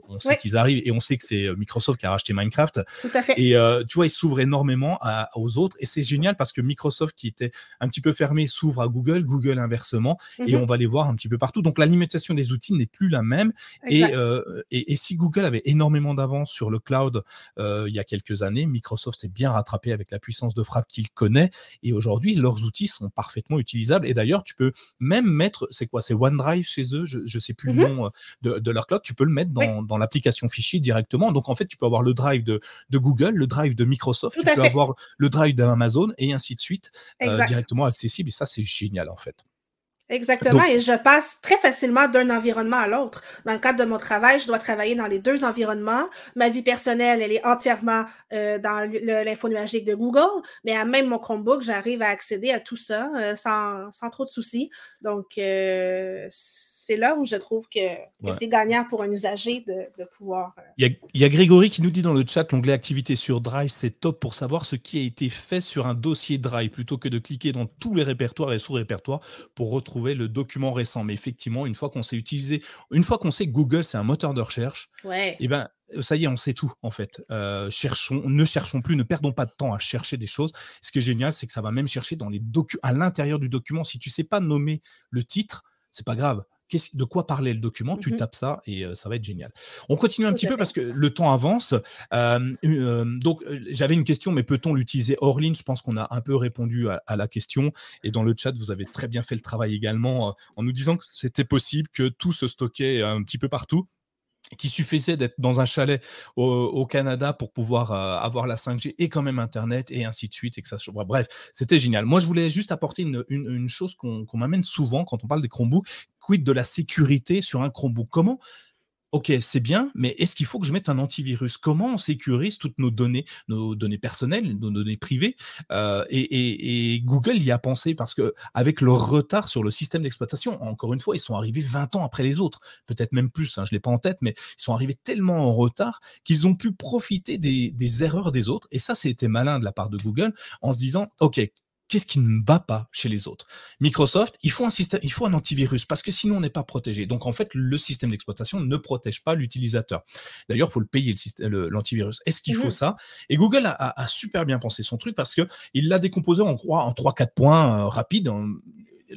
on, sait qu'ils arrivent et on sait que c'est Microsoft qui a racheté Minecraft. Tout à fait. Et tu vois, il s'ouvre énormément aux autres. Et c'est génial parce que Microsoft, qui était un petit peu fermé, s'ouvre à Google, Google inversement, et mhm. on va les voir un petit peu partout. Donc la limitation des outils n'est plus la même. Euh, et, et, si Google avait énormément d'avance sur le cloud euh, il y a quelques années, Microsoft s'est bien rattrapé avec la puissance de frappe qu'il connaît. Et aujourd'hui, leurs outils sont parfaitement utilisables. Et d'ailleurs, tu peux même mettre, c'est quoi C'est OneDrive chez eux, je ne sais plus le mhm. nom euh, de, leur cloud, tu peux le mettre dans, l'application fichier directement. Donc en fait, tu peux avoir le drive de, de Google, le drive de Microsoft, tu peux avoir le drive d'Amazon et ainsi de suite euh, directement accessible. Et ça, c'est génial en fait. Exactement, et je passe très facilement d'un environnement à l'autre. Dans le cadre de mon travail, je dois travailler dans les deux environnements. Ma vie personnelle, elle est entièrement euh, dans l'info numérique de Google, mais à même mon Chromebook, j'arrive à accéder à tout ça euh, sans, sans, trop de soucis. Donc, euh, c'est là où je trouve que, c'est gagnant pour un usager de, pouvoir. Euh, il y, a, Grégory qui nous dit dans le chat l'onglet activité sur Drive, c'est top pour savoir ce qui a été fait sur un dossier Drive plutôt que de cliquer dans tous les répertoires et sous-répertoires pour retrouver le document récent. Mais effectivement, une fois qu'on sait utiliser, une fois qu'on sait que Google c'est un moteur de recherche, et eh ben ça y est, on sait tout en fait. Euh, cherchons, ne cherchons plus, ne perdons pas de temps à chercher des choses. Ce qui est génial, c'est que ça va même chercher dans les documents, à l'intérieur du document. Si tu sais pas nommer le titre, c'est pas grave de quoi parlait le document, tu mmh tapes ça et ça va être génial. On continue un petit peu parce que le temps avance. donc, j'avais une question, mais peut-on l'utiliser hors ligne? Je pense qu'on a un peu répondu à, la question. Et dans le chat, vous avez très bien fait le travail également en nous disant que c'était possible, que tout se stockait un petit peu partout qu'il suffisait d'être dans un chalet au, Canada pour pouvoir avoir la 5G et quand même Internet et ainsi de suite. Et que ça, bref, c'était génial. Moi, je voulais juste apporter une, chose qu'on m'amène souvent quand on parle des Chromebooks, quid de la sécurité sur un Chromebook? Comment Ok, c'est bien, mais est-ce qu'il faut que je mette un antivirus? Comment on sécurise toutes nos données, nos données personnelles, nos données privées euh, et, Google y a pensé? Parce que avec le retard sur le système d'exploitation, encore une fois, ils sont arrivés 20 ans après les autres, peut-être même plus, hein, je l'ai pas en tête, mais ils sont arrivés tellement en retard qu'ils ont pu profiter des, des erreurs des autres. Et ça, c'était malin de la part de Google en se disant, ok, qu'est-ce qui ne va pas chez les autres? Microsoft, il faut un système, il faut un antivirus parce que sinon on n'est pas protégé. Donc en fait, le système d'exploitation ne protège pas l'utilisateur. D'ailleurs, il faut le payer l'antivirus. Est-ce qu'il faut mmh ça? Et Google a, super bien pensé son truc parce que il l'a décomposé en trois, en trois quatre points euh, rapides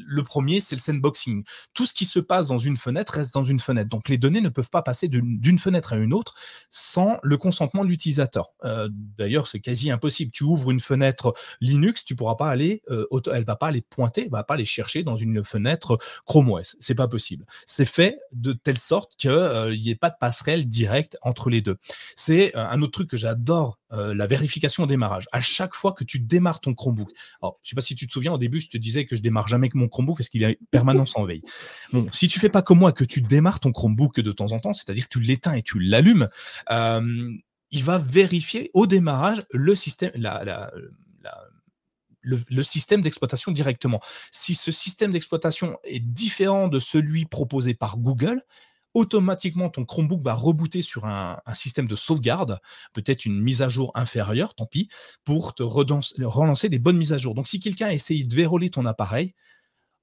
le premier, c'est le sandboxing. Tout ce qui se passe dans une fenêtre reste dans une fenêtre. Donc les données ne peuvent pas passer d'une fenêtre à une autre sans le consentement de l'utilisateur. Euh, d'ailleurs, c'est quasi impossible. Tu ouvres une fenêtre Linux, tu pourras pas aller, euh, elle va pas aller pointer, elle va pas aller chercher dans une fenêtre Chrome OS. C'est pas possible. C'est fait de telle sorte qu'il euh, n'y ait pas de passerelle directe entre les deux. C'est un autre truc que j'adore la vérification au démarrage. À chaque fois que tu démarres ton Chromebook, alors je sais pas si tu te souviens, au début, je te disais que je démarre jamais que mon Chromebook parce qu'il est permanence en veille. Bon, si tu fais pas comme moi, que tu démarres ton Chromebook de temps en temps, c'est-à-dire que tu l'éteins et tu l'allumes, euh, il va vérifier au démarrage le système, le, système d'exploitation directement. Si ce système d'exploitation est différent de celui proposé par Google, automatiquement ton Chromebook va rebooter sur un, système de sauvegarde, peut-être une mise à jour inférieure, tant pis, pour te relancer des bonnes mises à jour. Donc si quelqu'un a essayé de verrouiller ton appareil,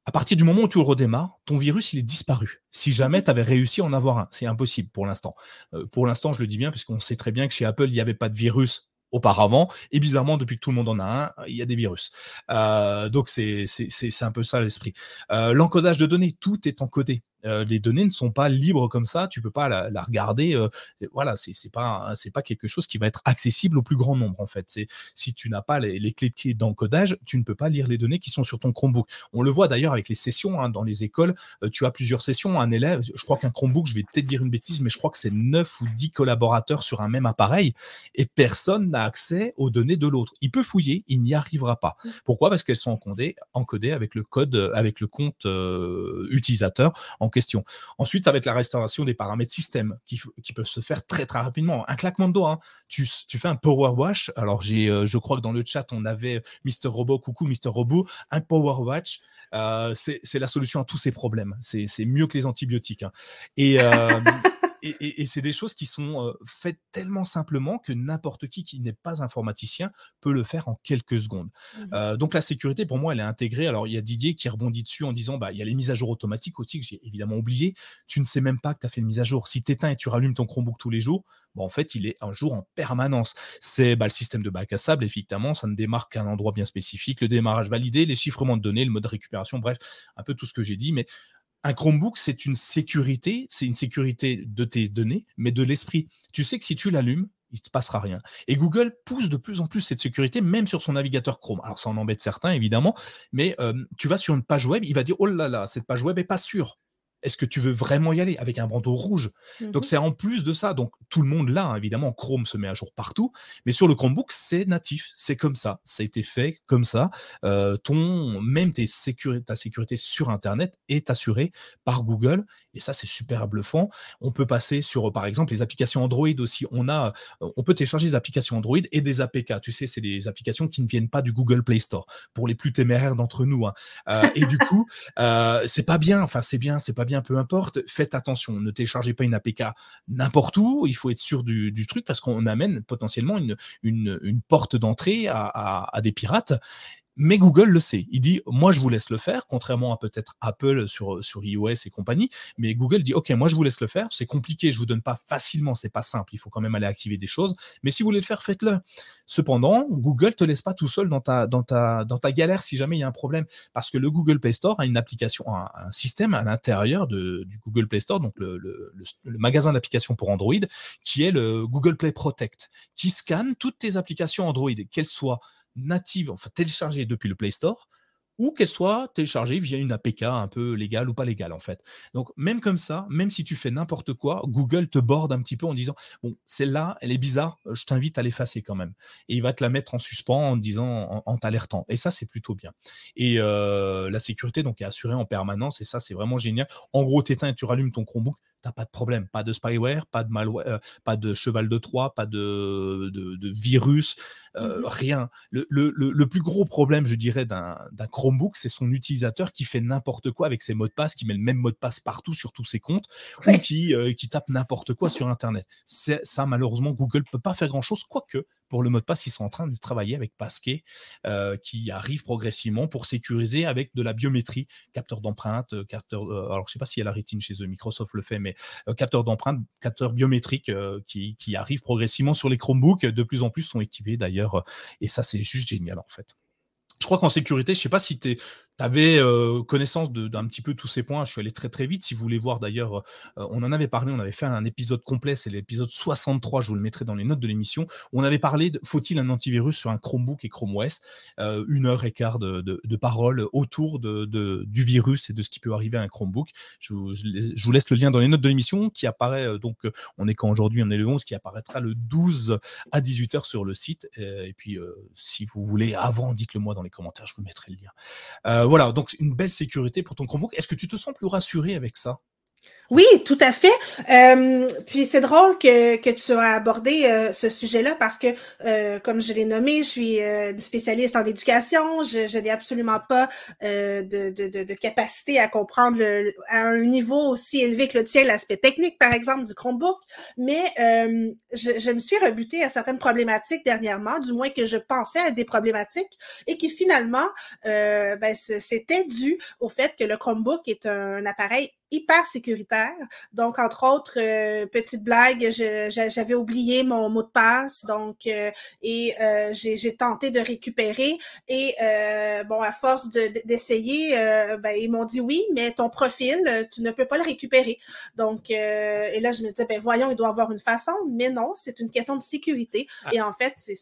à partir du moment où tu le redémarres, ton virus, il est disparu. Si jamais mhm. tu avais réussi à en avoir un, c'est impossible pour l'instant. Euh, pour l'instant, je le dis bien, puisqu'on sait très bien que chez Apple, il n'y avait pas de virus auparavant. Et bizarrement, depuis que tout le monde en a un, il y a des virus. Euh, donc, c'est un peu ça l'esprit. Euh, l'encodage de données, tout est encodé. Euh, les données ne sont pas libres comme ça, tu peux pas la, regarder. Euh, voilà, c'est c'est pas c'est pas quelque chose qui va être accessible au plus grand nombre en fait. C'est si tu n'as pas les, clés d'encodage, tu ne peux pas lire les données qui sont sur ton Chromebook. On le voit d'ailleurs avec les sessions hein, dans les écoles. Euh, tu as plusieurs sessions. Un élève, je crois qu'un Chromebook, je vais peut-être dire une bêtise, mais je crois que c'est 9 ou 10 collaborateurs sur un même appareil et personne n'a accès aux données de l'autre. Il peut fouiller, il n'y arrivera pas. Mmh. Pourquoi? Parce qu'elles sont encodées, encodées avec le code, avec le compte utilisateur en question. Ensuite, ça va être la restauration des paramètres système qui, peuvent se faire très très rapidement. Un claquement de doigts, hein. tu, fais un power wash. Alors, j'ai, euh, je crois que dans le chat, on avait Mr. Robot, coucou Mr. Robot, un power wash. Euh, c'est, la solution à tous ces problèmes. C'est, mieux que les antibiotiques. Hein. Et. Euh, et, c'est des choses qui sont faites tellement simplement que n'importe qui qui n'est pas informaticien peut le faire en quelques secondes. Mmh donc la sécurité, pour moi, elle est intégrée. Alors il y a Didier qui rebondit dessus en disant, bah il y a les mises à jour automatiques aussi que j'ai évidemment oublié. Tu ne sais même pas que tu as fait une mise à jour. Si tu éteins et tu rallumes ton Chromebook tous les jours, bah, en fait, il est un jour en permanence. C'est bah, le système de bac à sable, effectivement, ça ne démarre qu'à un endroit bien spécifique. Le démarrage validé, les chiffrements de données, le mode récupération, bref, un peu tout ce que j'ai dit. Mais un Chromebook, c'est une sécurité, c'est une sécurité de tes données, mais de l'esprit. Tu sais que si tu l'allumes, il ne se passera rien. Et Google pousse de plus en plus cette sécurité, même sur son navigateur Chrome. Alors ça en embête certains, évidemment, mais euh, tu vas sur une page web, il va dire, oh là là, cette page web est pas sûre est-ce que tu veux vraiment y aller avec un bandeau rouge? Donc mmh c'est en plus de ça. Donc tout le monde là, hein, évidemment, Chrome se met à jour partout, mais sur le Chromebook c'est natif, c'est comme ça, ça a été fait comme ça. Euh, ton même tes ta sécurité sur Internet est assurée par Google et ça c'est super bluffant. On peut passer sur par exemple les applications Android aussi. On a, euh, on peut télécharger des applications Android et des APK. Tu sais, c'est des applications qui ne viennent pas du Google Play Store pour les plus téméraires d'entre nous. Hein. Euh, et du coup, c'est pas bien. Enfin c'est bien, c'est pas bien peu importe, faites attention, ne téléchargez pas une APK n'importe où, il faut être sûr du, truc parce qu'on amène potentiellement une, une, porte d'entrée à, des pirates mais Google le sait. Il dit, moi, je vous laisse le faire, contrairement à peut-être Apple sur, sur iOS et compagnie. Mais Google dit, OK, moi, je vous laisse le faire. C'est compliqué, je vous donne pas facilement, c'est pas simple. Il faut quand même aller activer des choses. Mais si vous voulez le faire, faites-le. Cependant, Google te laisse pas tout seul dans ta, dans ta, dans ta galère si jamais il y a un problème. Parce que le Google Play Store a une application, un, système à l'intérieur du Google Play Store, donc le magasin d'applications pour Android, qui est le Google Play Protect, qui scanne toutes tes applications Android, qu'elles soient native, enfin téléchargée depuis le Play Store, ou qu'elle soit téléchargée via une APK un peu légale ou pas légale en fait. Donc même comme ça, même si tu fais n'importe quoi, Google te borde un petit peu en disant bon celle-là elle est bizarre, euh, je t'invite à l'effacer quand même. Et il va te la mettre en suspens en disant en, t'alertant. Et ça c'est plutôt bien. Et euh, la sécurité donc est assurée en permanence et ça c'est vraiment génial. En gros t'éteins et tu rallumes ton Chromebook, t'as pas de problème, pas de spyware, pas de malware, pas de cheval de Troie, pas de, de, virus, mmh rien. Le, le, le, plus gros problème, je dirais, d'un Chromebook, c'est son utilisateur qui fait n'importe quoi avec ses mots de passe, qui met le même mot de passe partout sur tous ses comptes, ou qui, qui tape n'importe quoi sur Internet. Ça, malheureusement, Google peut pas faire grand-chose, quoique pour le mot de passe, ils sont en train de travailler avec Passkey, euh, qui arrive progressivement pour sécuriser avec de la biométrie, capteur d'empreinte, euh, capteur. Euh, alors, je sais pas s'il y a la rétine chez eux, Microsoft le fait, mais capteur d'empreinte, capteur biométrique qui, qui arrive progressivement sur les Chromebooks. De plus en plus sont équipés d'ailleurs, et ça, c'est juste génial en fait. Je crois qu'en sécurité, je sais pas si tu avais euh, connaissance d'un petit peu tous ces points. Je suis allé très très vite. Si vous voulez voir d'ailleurs, euh, on en avait parlé, on avait fait un épisode complet, c'est l'épisode 63, je vous le mettrai dans les notes de l'émission. On avait parlé de faut-il un antivirus sur un Chromebook et Chrome OS euh, Une heure et quart de, parole autour du virus et de ce qui peut arriver à un Chromebook. Je, vous laisse le lien dans les notes de l'émission qui apparaît, donc on est quand aujourd'hui, on est le 11, qui apparaîtra le 12 à 18h sur le site. Et, puis si vous voulez avant, dites-le moi dans les commentaires, je vous mettrai le lien. Euh, voilà, donc une belle sécurité pour ton Chromebook. Est-ce que tu te sens plus rassuré avec ça? Oui, tout à fait. Euh, puis c'est drôle que, que tu as abordé euh, ce sujet-là parce que, euh, comme je l'ai nommé, je suis une spécialiste en éducation. Je, n'ai absolument pas de, de, de, capacité à comprendre à un niveau aussi élevé que le tien l'aspect technique, par exemple, du Chromebook. Mais je, me suis rebutée à certaines problématiques dernièrement, du moins que je pensais à des problématiques et qui finalement, ben, c'était dû au fait que le Chromebook est un appareil hyper sécuritaire. Donc, entre autres, euh, petite blague, j'avais oublié mon mot de passe, donc euh, et euh, j'ai tenté de récupérer. Et bon, à force d'essayer, ben, ils m'ont dit oui, mais ton profil, tu ne peux pas le récupérer. Donc, et là, je me disais, ben voyons, il doit avoir une façon, mais non, c'est une question de sécurité. Ah. Et en fait, c'est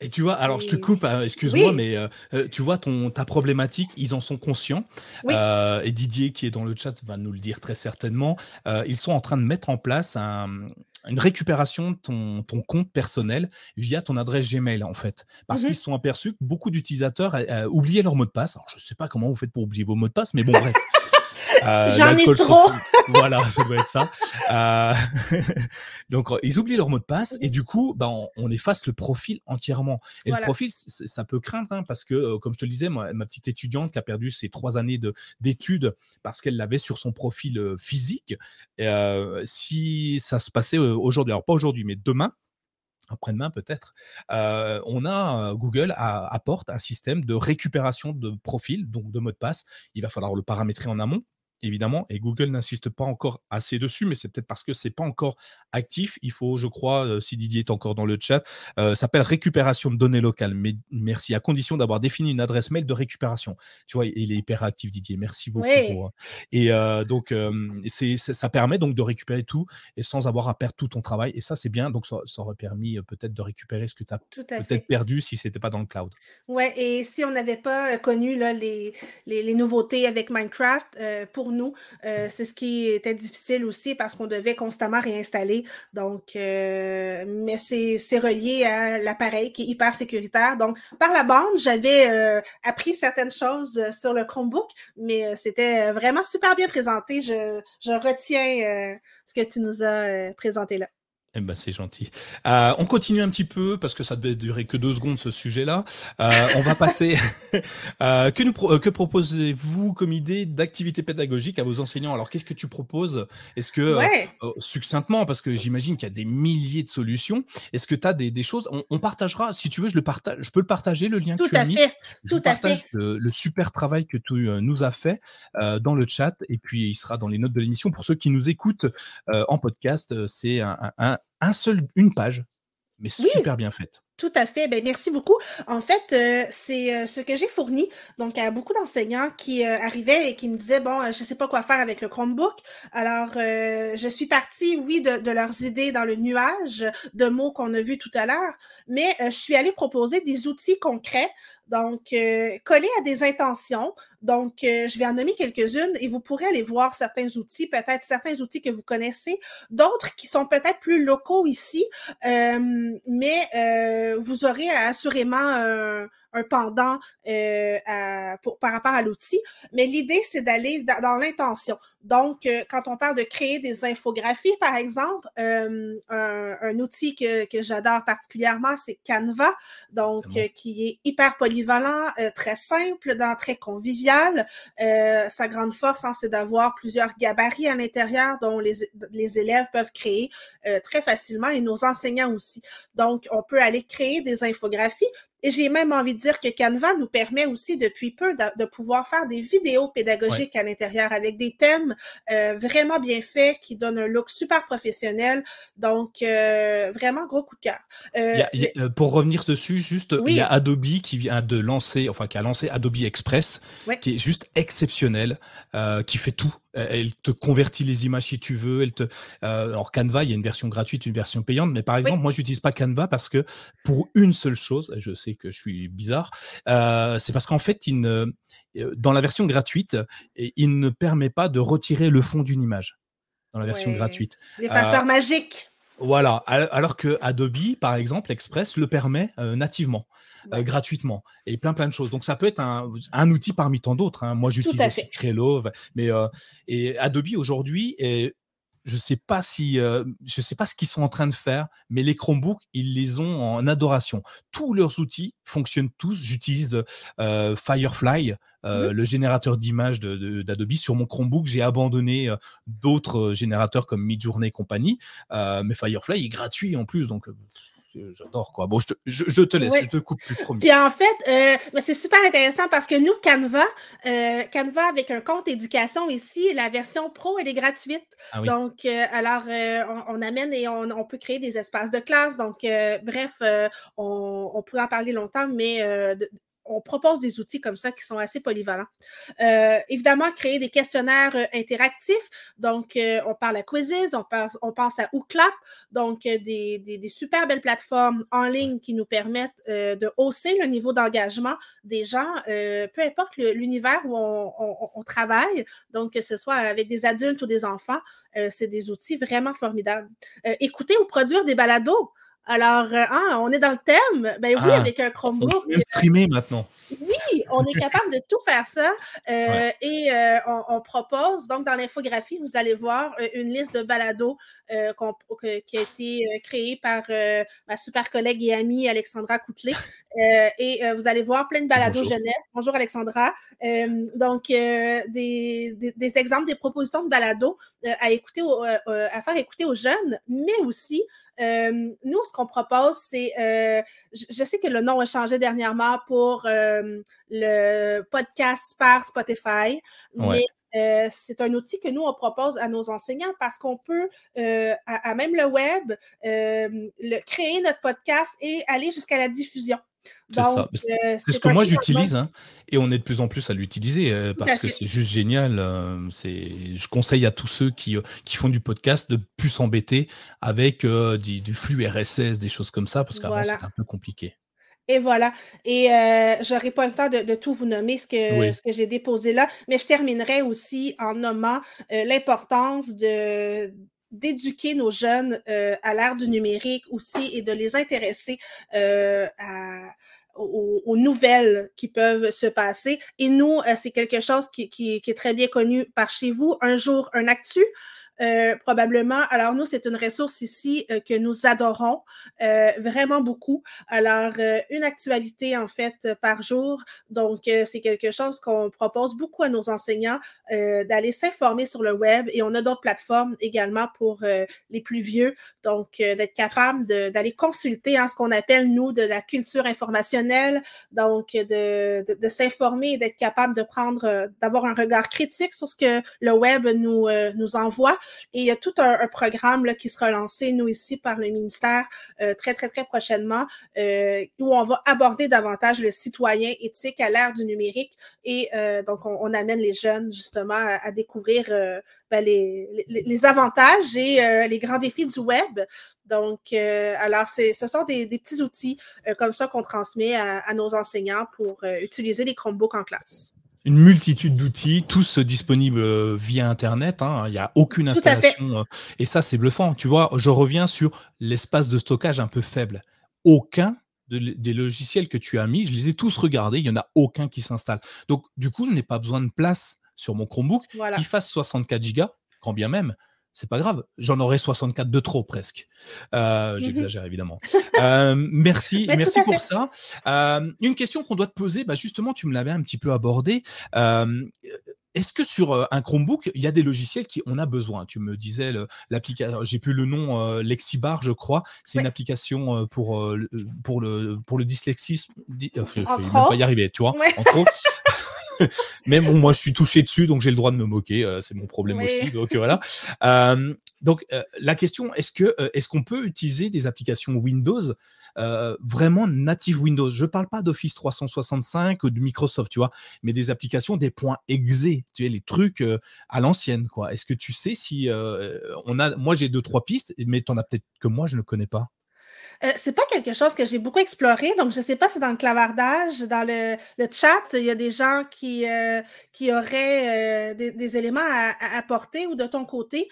et tu vois, alors je te coupe, hein, excuse-moi, mais euh, euh, tu vois ton ta problématique, ils en sont conscients. Euh, et Didier qui est dans le chat va nous le dire très certainement. ils sont en train de mettre en place une récupération de ton, ton, compte personnel via ton adresse Gmail en fait, parce mmh qu'ils se sont aperçus que beaucoup d'utilisateurs oubliaient leur mot de passe. Alors je sais pas comment vous faites pour oublier vos mots de passe, mais bon bref. Euh, J'en ai trop. voilà, ça doit être ça. Euh, donc, ils oublient leur mot de passe et du coup, bah, on, efface le profil entièrement. Et le profil, ça peut craindre hein, parce que, euh, comme je te le disais, moi, ma petite étudiante qui a perdu ses trois années d'études parce qu'elle l'avait sur son profil physique, si ça se passait aujourd'hui, alors pas aujourd'hui, mais demain, après-demain peut-être, on a Google apporte un système de récupération de profil, donc de mot de passe. Il va falloir le paramétrer en amont évidemment, et Google n'insiste pas encore assez dessus, mais c'est peut-être parce que c'est pas encore actif. Il faut, je crois, euh, si Didier est encore dans le chat, euh, s'appelle récupération de données locales. Mais merci, à condition d'avoir défini une adresse mail de récupération. Tu vois, il est hyper actif, Didier. Merci beaucoup. Euh, et donc, c'est, ça permet donc de récupérer tout et sans avoir à perdre tout ton travail. Et ça, c'est bien. Donc, ça, aurait permis peut-être de récupérer ce que tu as peut-être perdu si c'était pas dans le cloud. Ouais, et si on n'avait pas connu là, les, les, les, nouveautés avec Minecraft, pour nous. Euh, c'est ce qui était difficile aussi parce qu'on devait constamment réinstaller. Donc, euh, mais c'est relié à l'appareil qui est hyper sécuritaire. Donc, par la bande, j'avais euh, appris certaines choses sur le Chromebook, mais c'était vraiment super bien présenté. Je, je retiens ce que tu nous as présenté là. Eh ben, c'est gentil. Euh, on continue un petit peu parce que ça devait durer que deux secondes ce sujet-là. Euh, on va passer. euh, que nous que proposez-vous comme idée d'activité pédagogique à vos enseignants? Alors qu'est-ce que tu proposes? Est-ce que succinctement parce que j'imagine qu'il y a des milliers de solutions. Est-ce que tu as des, des choses? On, on, partagera si tu veux je le partage je peux le partager le lien que tu as mis. Je Tout partage le, le, super travail que tu nous as fait dans le chat et puis il sera dans les notes de l'émission pour ceux qui nous écoutent en podcast. C'est un, un un seul, une page, mais super bien faite. Tout à fait. Ben, merci beaucoup. En fait, euh, c'est euh, ce que j'ai fourni donc à beaucoup d'enseignants qui euh, arrivaient et qui me disaient bon, je sais pas quoi faire avec le Chromebook. Alors, je suis partie, oui, de, de, leurs idées dans le nuage de mots qu'on a vus tout à l'heure, mais je suis allée proposer des outils concrets, donc collés à des intentions. Donc, je vais en nommer quelques-unes et vous pourrez aller voir certains outils, peut-être certains outils que vous connaissez, d'autres qui sont peut-être plus locaux ici, mais vous aurez assurément un pendant par rapport à l'outil. Mais l'idée, c'est d'aller dans, l'intention. Donc, quand on parle de créer des infographies, par exemple, un, outil que, que j'adore particulièrement, c'est Canva, donc qui est hyper polyvalent, très simple, dans, très convivial. sa grande force, hein, c'est d'avoir plusieurs gabarits à l'intérieur dont les, les élèves peuvent créer très facilement et nos enseignants aussi. Donc, on peut aller créer des infographies. Et j'ai même envie de dire que Canva nous permet aussi depuis peu de, pouvoir faire des vidéos pédagogiques à l'intérieur avec des thèmes euh, vraiment bien faits qui donnent un look super professionnel. Donc, euh, vraiment gros coup de cœur. Euh, pour revenir dessus, juste, il y a Adobe qui vient de lancer, enfin qui a lancé Adobe Express, qui est juste exceptionnel, qui fait tout elle te convertit les images si tu veux. Elle te, euh, alors Canva, il y a une version gratuite, une version payante, mais par exemple, moi, j'utilise pas Canva parce que pour une seule chose, je sais que je suis bizarre, euh, c'est parce qu'en fait, il euh, dans la version gratuite, il ne permet pas de retirer le fond d'une image dans la version gratuite. L'effaceur magique. Voilà, alors que Adobe, par exemple, Express le permet nativement. Euh, gratuitement et plein plein de choses. Donc ça peut être un, un outil parmi tant d'autres. Hein. Moi j'utilise aussi Crelo, mais euh, et Adobe aujourd'hui et je sais pas si euh, je sais pas ce qu'ils sont en train de faire, mais les Chromebooks ils les ont en adoration. Tous leurs outils fonctionnent tous. J'utilise Firefly, mmh le générateur d'images d'Adobe sur mon Chromebook. J'ai abandonné d'autres générateurs comme Midjourney et compagnie, mais Firefly est gratuit en plus, donc j'adore quoi. Bon, je te, je, te laisse, je te coupe plus premier. Puis en fait, euh, c'est super intéressant parce que nous, Canva, euh, Canva avec un compte éducation ici, la version pro, elle est gratuite. Ah donc, euh, alors, on, amène et on, peut créer des espaces de classe. Donc, bref, on, on, pourrait en parler longtemps, mais on propose des outils comme ça qui sont assez polyvalents. Euh, évidemment, créer des questionnaires euh, interactifs. Donc, euh, on parle à Quizzes, on, on pense à Ooclap, donc des, super belles plateformes en ligne qui nous permettent de hausser le niveau d'engagement des gens, peu importe l'univers où on, travaille, donc que ce soit avec des adultes ou des enfants, c'est des outils vraiment formidables. écouter ou produire des balados. Alors, euh, ah, on est dans le thème. Ben oui, ah, avec un Chromebook. On peut streamer maintenant. Oui, on est capable de tout faire ça. Euh, et euh, on, propose, donc dans l'infographie, vous allez voir une liste de balados qui a été créée par ma super collègue et amie Alexandra Coutelet. et vous allez voir plein de balados jeunesse. Bonjour Alexandra. donc, des, des, exemples, des propositions de balados à, écouter à faire écouter aux jeunes, mais aussi euh, nous, ce qu'on propose, c'est, euh, je, sais que le nom a changé dernièrement pour euh, le podcast par Spotify, mais c'est un outil que nous, on propose à nos enseignants parce qu'on peut, à, même le web, le, créer notre podcast et aller jusqu'à la diffusion. C'est ça. Euh, c'est ce que moi j'utilise hein, et on est de plus en plus à l'utiliser euh, parce que c'est juste génial. Euh, je conseille à tous ceux qui, qui font du podcast de plus s'embêter avec du, flux RSS, des choses comme ça parce qu'avant c'était un peu compliqué. Et voilà. Et je n'aurai pas le temps de, tout vous nommer ce que, ce que j'ai déposé là, mais je terminerai aussi en nommant l'importance de d'éduquer nos jeunes euh, à l'ère du numérique aussi et de les intéresser euh, aux, nouvelles qui peuvent se passer. Et nous, euh, c'est quelque chose qui, qui, est très bien connu par chez vous. Un jour, un actu? Euh, probablement. Alors, nous, c'est une ressource ici euh, que nous adorons euh, vraiment beaucoup. Alors, une actualité, en fait, par jour. Donc, c'est quelque chose qu'on propose beaucoup à nos enseignants d'aller s'informer sur le web et on a d'autres plateformes également pour les plus vieux. Donc, d'être capable d'aller consulter en ce qu'on appelle, nous, de la culture informationnelle. Donc, de, de, de s'informer et d'être capable de prendre, d'avoir un regard critique sur ce que le web nous, nous envoie. Et il y a tout un, programme là, qui sera lancé, nous, ici, par le ministère, euh, très, très, très prochainement, euh, où on va aborder davantage le citoyen éthique à l'ère du numérique. Et euh, donc, on, amène les jeunes, justement, à, découvrir ben, les, les, avantages et les grands défis du web. Donc, alors, ce sont des, petits outils comme ça qu'on transmet à, nos enseignants pour utiliser les Chromebooks en classe une multitude d'outils, tous disponibles euh, via Internet. Hein. Il n'y a aucune installation. Euh, et ça, c'est bluffant. Tu vois, je reviens sur l'espace de stockage un peu faible. Aucun des logiciels que tu as mis, je les ai tous regardés, il n'y en a aucun qui s'installe. Donc, du coup, je n'ai pas besoin de place sur mon Chromebook qui fasse 64 Go, quand bien même. C'est pas grave, j'en aurai 64 de trop presque. Euh, mmh j'exagère évidemment. Euh, merci, merci pour ça. Euh, une question qu'on doit te poser, bah justement, tu me l'avais un petit peu abordé. Est-ce que sur un Chromebook, il y a des logiciels qui on a besoin? Tu me disais l'application, j'ai plus le nom, Lexibar, je crois. C'est une application pour pour le pour le dyslexisme. je ne vais pas y arriver, tu vois. Entre mais bon, moi, je suis touché dessus, donc j'ai le droit de me moquer. c'est mon problème aussi. Donc voilà. donc la question, est-ce que est-ce qu'on peut utiliser des applications Windows vraiment native Windows? Je parle pas d'Office 365 ou de Microsoft, tu vois, mais des applications, des points exe, tu vois, les trucs à l'ancienne, quoi. Est-ce que tu sais si on a, moi j'ai deux trois pistes, mais tu en as peut-être que moi je ne connais pas. Euh, c'est pas quelque chose que j'ai beaucoup exploré, donc je sais pas si dans le clavardage, dans le, chat, il y a des gens qui, euh, qui auraient euh, des, éléments à, apporter ou de ton côté.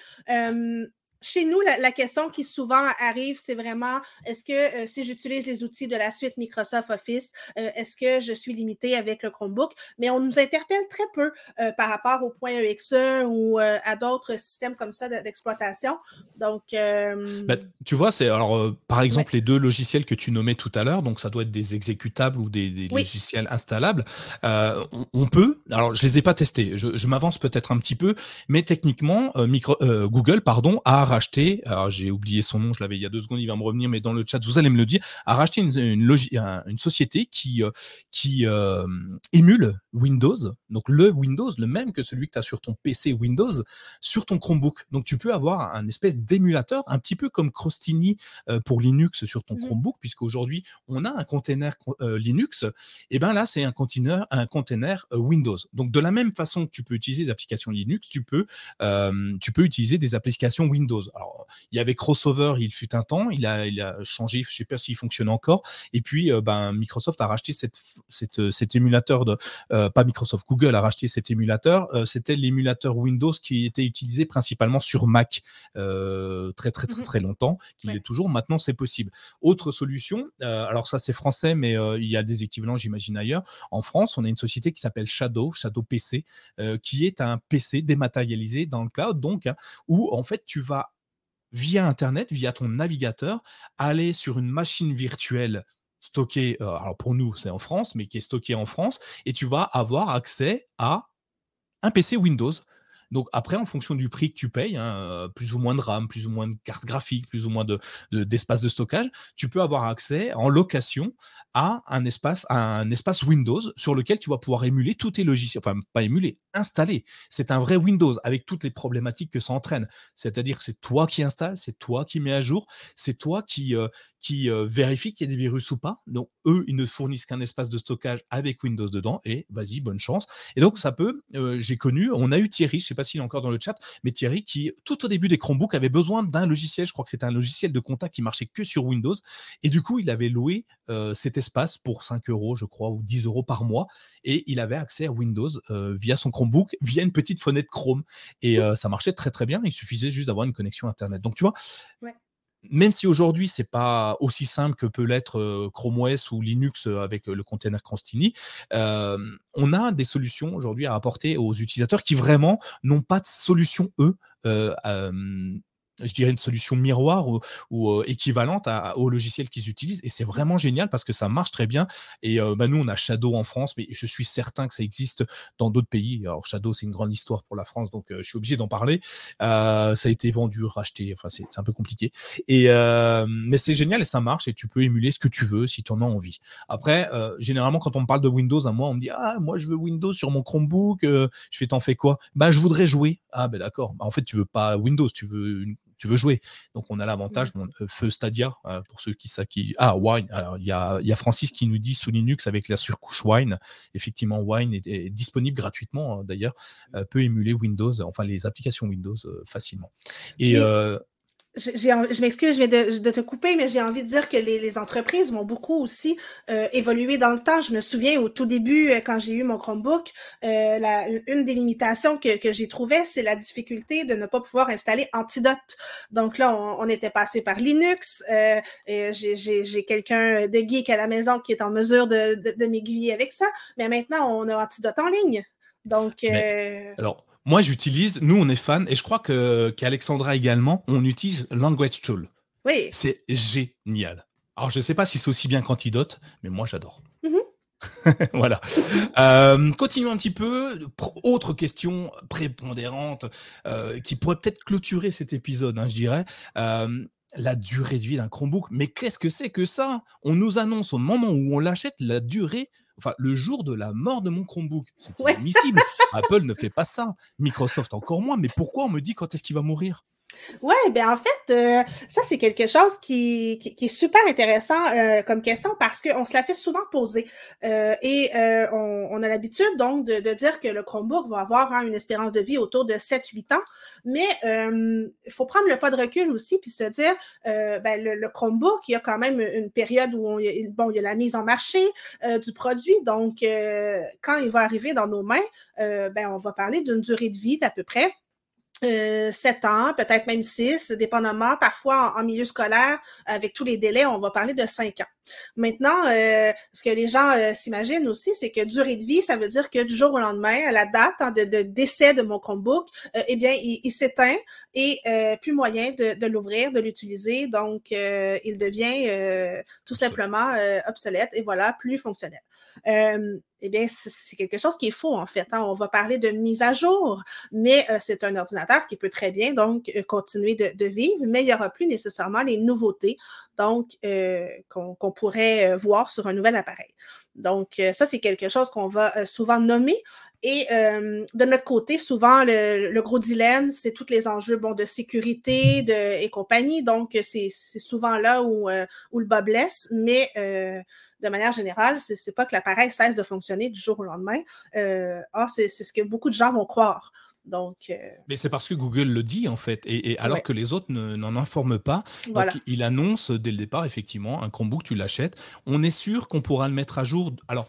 Chez nous, la, question qui souvent arrive, c'est vraiment est-ce que euh, si j'utilise les outils de la suite Microsoft Office, euh, est-ce que je suis limité avec le Chromebook? Mais on nous interpelle très peu euh, par rapport au point EXE ou à d'autres systèmes comme ça d'exploitation. Donc, ben, tu vois, c'est alors par exemple les deux logiciels que tu nommais tout à l'heure, donc ça doit être des exécutables ou des, logiciels installables. On, peut, alors je les ai pas testés, je, je m'avance peut-être un petit peu, mais techniquement, micro, Google, pardon, a racheté, alors j'ai oublié son nom, je l'avais il y a deux secondes, il va me revenir, mais dans le chat, vous allez me le dire, a racheté une, une, société qui, euh, qui euh, émule Windows, donc le Windows, le même que celui que tu as sur ton PC Windows, sur ton Chromebook. Donc tu peux avoir un espèce d'émulateur, un petit peu comme Crostini euh, pour Linux sur ton mmh. Chromebook, puisqu'aujourd'hui on a un container Linux, et bien là c'est un container, un container Windows. Donc de la même façon que tu peux utiliser des applications Linux, tu peux, tu peux utiliser des applications Windows. Alors, il y avait Crossover, il fut un temps, il a, il a changé, je sais pas s'il fonctionne encore. Et puis, euh, ben, Microsoft a racheté cette, cette, cet émulateur de, euh, pas Microsoft, Google a racheté cet émulateur. Euh, c'était l'émulateur Windows qui était utilisé principalement sur Mac très, très, très, mmh très longtemps, qui est toujours. Maintenant, c'est possible. Autre solution, alors ça, c'est français, mais il y a des équivalents, j'imagine, ailleurs. En France, on a une société qui s'appelle Shadow, Shadow PC, qui est un PC dématérialisé dans le cloud, donc, hein, où en fait, tu vas via Internet, via ton navigateur, aller sur une machine virtuelle stockée, euh, alors pour nous c'est en France, mais qui est stockée en France, et tu vas avoir accès à un PC Windows donc après, en fonction du prix que tu payes, hein, euh, plus ou moins de RAM, plus ou moins de cartes graphiques, plus ou moins de, d'espace de, stockage, tu peux avoir accès en location à un espace, Windows sur lequel tu vas pouvoir émuler tous tes logiciels, enfin pas émuler, installer. C'est un vrai Windows avec toutes les problématiques que ça entraîne. C'est-à-dire que c'est toi qui installes, c'est toi qui mets à jour, c'est toi qui, euh, qui euh, vérifie qu'il y a des virus ou pas. Donc eux, ils ne fournissent qu'un espace de stockage avec Windows dedans et vas-y, bonne chance. Et donc ça peut, j'ai connu, on a eu Thierry, je pas s'il est encore dans le chat, mais Thierry qui, tout au début des Chromebooks, avait besoin d'un logiciel, je crois que c'était un logiciel de contact qui marchait que sur Windows, et du coup, il avait loué euh, cet espace pour 5 euros, je crois, ou 10 euros par mois, et il avait accès à Windows euh, via son Chromebook, via une petite fenêtre Chrome, et euh, ça marchait très très bien, il suffisait juste d'avoir une connexion Internet. Donc tu vois, même si aujourd'hui c'est pas aussi simple que peut l'être Chrome OS ou Linux avec le container Crostini, on a des solutions aujourd'hui à apporter aux utilisateurs qui vraiment n'ont pas de solution eux je dirais une solution miroir ou, euh, équivalente au logiciel qu'ils utilisent. Et c'est vraiment génial parce que ça marche très bien. Et euh, bah, nous on a Shadow en France mais je suis certain que ça existe dans d'autres pays. Alors Shadow c'est une grande histoire pour la France donc euh, je suis obligé d'en parler. Ça a été vendu racheté enfin c'est un peu compliqué. Et mais c'est génial et ça marche et tu peux émuler ce que tu veux si tu en as envie. Après généralement quand on me parle de Windows à moi on me dit ah moi je veux Windows sur mon Chromebook je fais t'en fais quoi? Bah je voudrais jouer. Ah ben d'accord. Bah, en fait tu veux pas Windows tu veux une tu veux jouer. Donc on a l'avantage, bon, euh, Feu Stadia, euh, pour ceux qui ça qui ah Wine. Alors il y a, y a Francis qui nous dit sous Linux avec la surcouche Wine. Effectivement, Wine est, disponible gratuitement hein, d'ailleurs, euh, peut émuler Windows, enfin les applications Windows facilement. Et je m'excuse, je vais de, te couper, mais j'ai envie de dire que les, entreprises vont beaucoup aussi euh, évoluer dans le temps. Je me souviens au tout début, euh, quand j'ai eu mon Chromebook, euh, la, une des limitations que, que j'ai trouvées, c'est la difficulté de ne pas pouvoir installer Antidote. Donc là, on, était passé par Linux. Euh, j'ai quelqu'un de geek à la maison qui est en mesure de, de, de m'aiguiller avec ça. Mais maintenant, on a Antidote en ligne. Donc, alors, moi, j'utilise, nous, on est fans, et je crois que qu'Alexandra également, on utilise Language Tool. Oui. C'est génial. Alors, je ne sais pas si c'est aussi bien qu'Antidote, mais moi, j'adore. Mm-hmm. voilà. Euh, continuons un petit peu. Autre question prépondérante euh, qui pourrait peut-être clôturer cet épisode, hein, je dirais. Euh, la durée de vie d'un Chromebook. Mais qu'est-ce que c'est que ça? On nous annonce au moment où on l'achète la durée enfin, le jour de la mort de mon Chromebook. C'est inadmissible. Apple ne fait pas ça. Microsoft encore moins. Mais pourquoi on me dit quand est-ce qu'il va mourir? Oui, ben en fait, euh, ça, c'est quelque chose qui, qui, est super intéressant euh, comme question parce qu'on se la fait souvent poser. Euh, et on, on, a l'habitude donc de, de, dire que le Chromebook va avoir hein, une espérance de vie autour de 7-8 ans. Mais il faut prendre le pas de recul aussi puis se dire, ben, le, le, Chromebook, il y a quand même une période où on, bon, il y a la mise en marché du produit. Donc, quand il va arriver dans nos mains, ben, on va parler d'une durée de vie d'à peu près euh, 7 ans, peut-être même 6, dépendamment. Parfois, en, milieu scolaire, avec tous les délais, on va parler de 5 ans. Maintenant, euh, ce que les gens euh, s'imaginent aussi, c'est que durée de vie, ça veut dire que du jour au lendemain, à la date hein, de, de, décès de mon Chromebook, euh, eh bien, il, s'éteint et plus moyen de, de l'ouvrir, de l'utiliser. Donc, il devient tout simplement obsolète et voilà, plus fonctionnel euh, eh bien, c'est quelque chose qui est faux, en fait. Hein. On va parler de mise à jour, mais euh, c'est un ordinateur qui peut très bien, donc, euh, continuer de, vivre, mais il n'y aura plus nécessairement les nouveautés, donc, euh, qu'on pourrait voir sur un nouvel appareil. Donc, ça, c'est quelque chose qu'on va souvent nommer. Et de notre côté, souvent, le, gros dilemme, c'est tous les enjeux bon, de sécurité de, et compagnie. Donc, c'est souvent là où, où le bas blesse. Mais de manière générale, c'est pas que l'appareil cesse de fonctionner du jour au lendemain. Euh, or, c'est ce que beaucoup de gens vont croire. Donc, euh, Mais c'est parce que Google le dit en fait, et, alors que les autres n'en informent pas. Donc, il annonce dès le départ, effectivement, un Chromebook, tu l'achètes. On est sûr qu'on pourra le mettre à jour. Alors,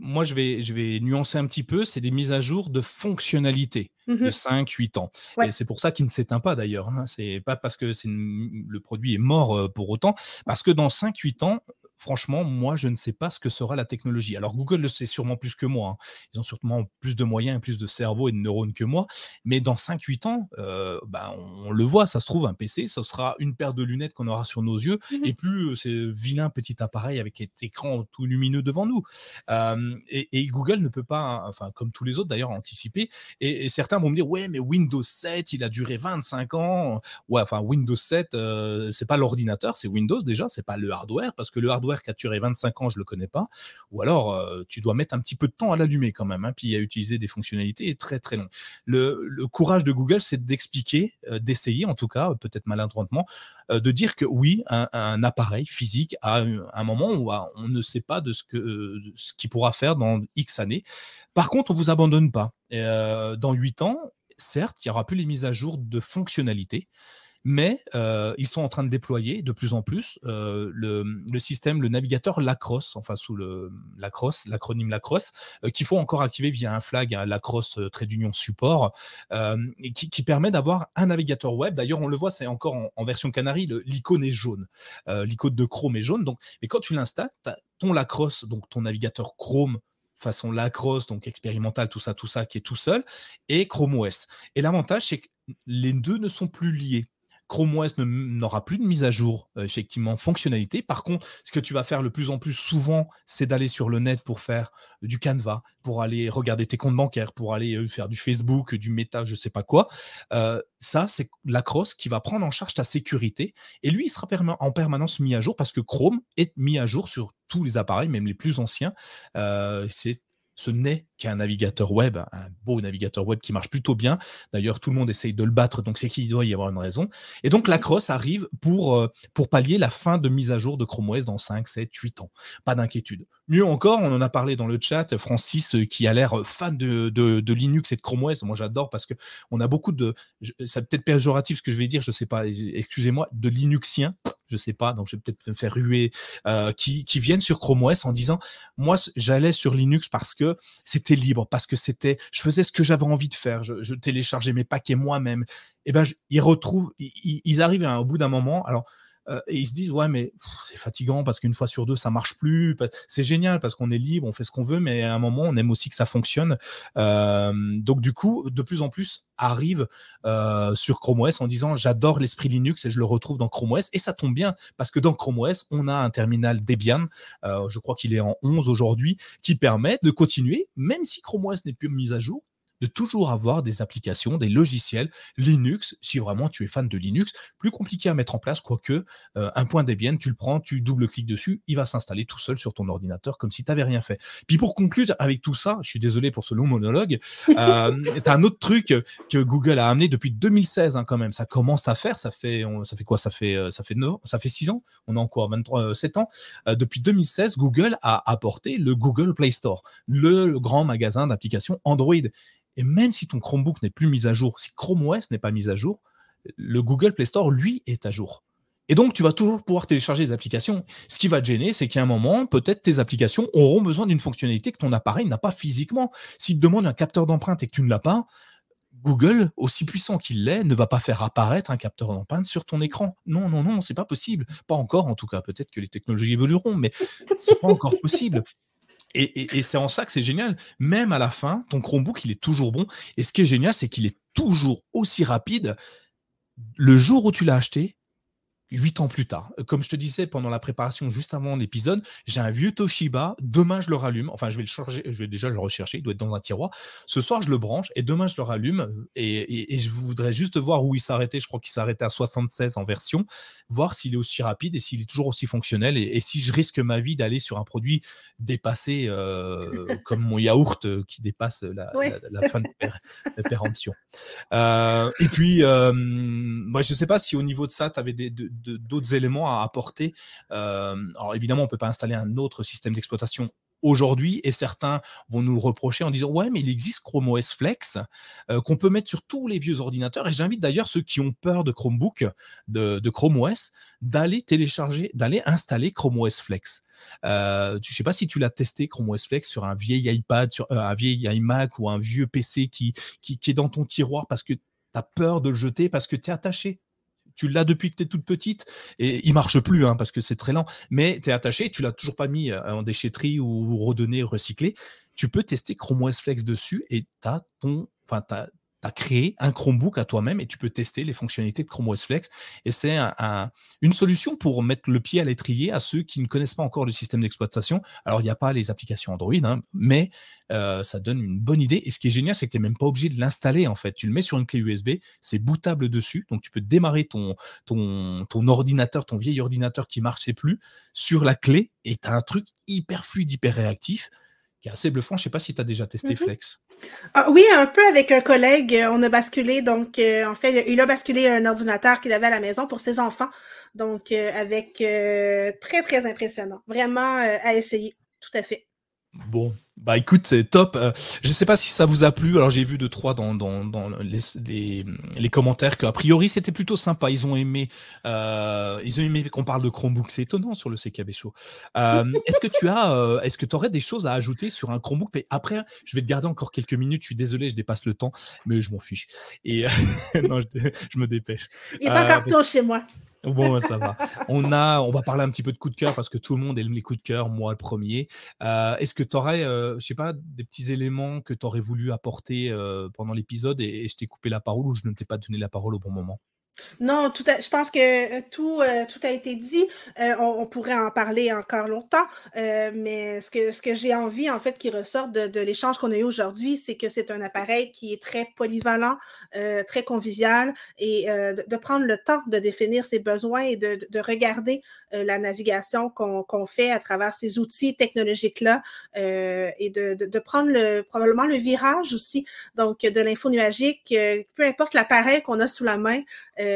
moi, je vais, je vais nuancer un petit peu, c'est des mises à jour de fonctionnalité de 5, mmh 8 ans. Et c'est pour ça qu'il ne s'éteint pas d'ailleurs. Hein. C'est pas parce que le produit est mort euh, pour autant, parce que dans 5, 8 ans, franchement, moi, je ne sais pas ce que sera la technologie. Alors, Google le sait sûrement plus que moi. Hein. Ils ont sûrement plus de moyens, plus de cerveau et de neurones que moi. Mais dans 5-8 ans, euh, ben, on, le voit, ça se trouve, un PC, ce sera une paire de lunettes qu'on aura sur nos yeux mmh et plus euh, ces vilain petit appareil avec cet écran tout lumineux devant nous. et, Google ne peut pas, enfin, comme tous les autres d'ailleurs, anticiper. Et, certains vont me dire, ouais, mais Windows 7, il a duré 25 ans. Ouais, enfin, Windows 7, euh, c'est pas l'ordinateur, c'est Windows déjà, c'est pas le hardware, parce que le hardware qui a duré 25 ans, je le connais pas. Ou alors, euh, tu dois mettre un petit peu de temps à l'allumer quand même, hein, puis à utiliser des fonctionnalités très très long. Le, courage de Google, c'est d'expliquer, euh, d'essayer en tout cas, peut-être maladroitement, euh, de dire que oui, un, appareil physique à un, moment où on ne sait pas de ce que ce qu'il pourra faire dans X années. Par contre, on vous abandonne pas. dans 8 ans, certes, il y aura plus les mises à jour de fonctionnalités mais euh, ils sont en train de déployer de plus en plus euh, le, système, le navigateur Lacrosse, enfin sous le Lacrosse, l'acronyme Lacrosse, euh, qu'il faut encore activer via un flag, un Lacrosse trait d'union support, et qui, permet d'avoir un navigateur web. D'ailleurs, on le voit, c'est encore en, version Canary, l'icône est jaune, l'icône de Chrome est jaune. Donc, mais quand tu l'installes, ton Lacrosse, donc ton navigateur Chrome façon Lacrosse, donc expérimental, tout ça, tout ça, qui est tout seul, et Chrome OS. Et l'avantage, c'est que les deux ne sont plus liés. Chrome OS n'aura plus de mise à jour, euh, effectivement, fonctionnalité. Par contre, ce que tu vas faire le plus en plus souvent, c'est d'aller sur le net pour faire du Canva, pour aller regarder tes comptes bancaires, pour aller euh, faire du Facebook, du Meta, je sais pas quoi. Euh, ça, c'est la cross qui va prendre en charge ta sécurité. Et lui, il sera en permanence mis à jour parce que Chrome est mis à jour sur tous les appareils, même les plus anciens. c'est ce n'est qu'un navigateur web, un beau navigateur web qui marche plutôt bien. D'ailleurs, tout le monde essaye de le battre, donc c'est qu'il doit y avoir une raison. Et donc, la cross arrive pour, euh, pour pallier la fin de mise à jour de Chrome OS dans 5, 7, 8 ans. Pas d'inquiétude. Mieux encore, on en a parlé dans le chat, Francis qui a l'air fan de, de, Linux et de Chrome OS. Moi, j'adore parce que on a beaucoup de, ça peut-être péjoratif ce que je vais dire, je sais pas, excusez-moi, de Linuxiens je sais pas, donc je vais peut-être me faire ruer, euh, qui, qui viennent sur Chrome OS en disant, moi, j'allais sur Linux parce que c'était libre, parce que c'était, je faisais ce que j'avais envie de faire, je, téléchargeais mes paquets moi-même. Et eh ben, ils retrouvent, ils, arrivent à, au bout d'un moment. Alors, euh, et ils se disent ouais mais c'est fatigant parce qu'une fois sur deux ça marche plus. C'est génial parce qu'on est libre on fait ce qu'on veut mais à un moment on aime aussi que ça fonctionne. Euh, donc du coup de plus en plus arrive euh, sur Chrome OS en disant j'adore l'esprit Linux et je le retrouve dans Chrome OS et ça tombe bien parce que dans Chrome OS on a un terminal Debian je crois qu'il est en 11 aujourd'hui qui permet de continuer même si Chrome OS n'est plus mis à jour de toujours avoir des applications, des logiciels Linux, si vraiment tu es fan de Linux. Plus compliqué à mettre en place, quoique euh, un point Debian, tu le prends, tu double-cliques dessus, il va s'installer tout seul sur ton ordinateur comme si tu n'avais rien fait. Puis pour conclure avec tout ça, je suis désolé pour ce long monologue, euh, tu as un autre truc que Google a amené depuis 2016 hein, quand même. Ça commence à faire, ça fait, ça fait quoi? Ça fait euh, ça fait 9 ça fait 6 ans, on a encore 23, 7 ans. depuis 2016, Google a apporté le Google Play Store, le grand magasin d'applications Android. Et même si ton Chromebook n'est plus mis à jour, si Chrome OS n'est pas mis à jour, le Google Play Store, lui, est à jour. Et donc, tu vas toujours pouvoir télécharger des applications. Ce qui va te gêner, c'est qu'à un moment, peut-être tes applications auront besoin d'une fonctionnalité que ton appareil n'a pas physiquement. S'il te demande un capteur d'empreinte et que tu ne l'as pas, Google, aussi puissant qu'il l'est, ne va pas faire apparaître un capteur d'empreinte sur ton écran. Non, non, non, c'est pas possible. Pas encore, en tout cas. Peut-être que les technologies évolueront, mais c'est pas encore possible. Et, c'est en ça que c'est génial. Même à la fin, ton Chromebook, il est toujours bon. Et ce qui est génial, c'est qu'il est toujours aussi rapide. Le jour où tu l'as acheté, huit ans plus tard. Comme je te disais pendant la préparation, juste avant l'épisode, j'ai un vieux Toshiba. Demain, je le rallume. Enfin, je vais le charger. Je vais déjà le rechercher. Il doit être dans un tiroir. Ce soir, je le branche et demain, je le rallume. Et, je voudrais juste voir où il s'arrêtait. Je crois qu'il s'arrêtait à 76 en version. Voir s'il est aussi rapide et s'il est toujours aussi fonctionnel. Et, si je risque ma vie d'aller sur un produit dépassé euh, comme mon yaourt euh, qui dépasse la, fin de, péremption. Euh, et puis, moi, je ne sais pas si au niveau de ça, tu avais des, d'autres éléments à apporter. Euh, alors évidemment, on peut pas installer un autre système d'exploitation aujourd'hui et certains vont nous le reprocher en disant ouais mais il existe Chrome OS Flex euh, qu'on peut mettre sur tous les vieux ordinateurs et j'invite d'ailleurs ceux qui ont peur de Chromebook de, Chrome OS d'aller télécharger d'aller installer Chrome OS Flex euh, je sais pas si tu l'as testé Chrome OS Flex sur un vieil iPad sur un vieil iMac ou un vieux PC qui, qui, qui est dans ton tiroir parce que tu as peur de le jeter parce que tu es attaché tu l'as depuis que tu es toute petite et il marche plus hein, parce que c'est très lent, mais tu es attaché, tu l'as toujours pas mis euh, en déchetterie ou redonné, recyclé. Tu peux tester Chrome OS Flex dessus et tu as ton, enfin, créer un Chromebook à toi-même et tu peux tester les fonctionnalités de Chrome OS Flex. Et c'est une solution pour mettre le pied à l'étrier à ceux qui ne connaissent pas encore le système d'exploitation. Alors, il n'y a pas les applications Android, hein, mais euh, ça donne une bonne idée. Et ce qui est génial, c'est que tu n'es même pas obligé de l'installer, en fait. Tu le mets sur une clé USB, c'est bootable dessus. Donc, tu peux démarrer ton, ton, ordinateur, ton vieil ordinateur qui marchait plus sur la clé et tu as un truc hyper fluide, hyper réactif qui est assez bluffant. Je ne sais pas si tu as déjà testé mm-hmm. Flex. Ah, oui, un peu avec un collègue. Euh, on a basculé, donc, euh, en fait, il a basculé un ordinateur qu'il avait à la maison pour ses enfants. Donc, euh, avec très, très impressionnant. Vraiment à essayer. Tout à fait. Bon, bah écoute, c'est top. Euh, je ne sais pas si ça vous a plu. Alors j'ai vu deux trois dans, dans, dans les, les, commentaires qu'a priori c'était plutôt sympa. Ils ont aimé, euh, ils ont aimé qu'on parle de Chromebook. C'est étonnant sur le CKB Show. Euh, est-ce que tu as, euh, est-ce que tu aurais des choses à ajouter sur un Chromebook? Après, je vais te garder encore quelques minutes. Je suis désolé, je dépasse le temps, mais je m'en fiche. Et non, je, me dépêche. Il est encore tôt chez moi. Bon, ça va. On, va parler un petit peu de coup de cœur parce que tout le monde aime les coups de cœur, moi le premier. Euh, est-ce que tu aurais, euh, je sais pas, des petits éléments que tu aurais voulu apporter euh, pendant l'épisode et, je t'ai coupé la parole ou je ne t'ai pas donné la parole au bon moment? Non, tout je pense que euh, tout, euh, tout a été dit. Euh, on, pourrait en parler encore longtemps, mais ce que, ce que j'ai envie, en fait, qui ressort de, de l'échange qu'on a eu aujourd'hui, c'est que c'est un appareil qui est très polyvalent, très convivial et de, prendre le temps de définir ses besoins et de, de regarder la navigation qu'on fait à travers ces outils technologiques-là et de, de, prendre le, probablement le virage aussi, donc de l'info nuagique, peu importe l'appareil qu'on a sous la main.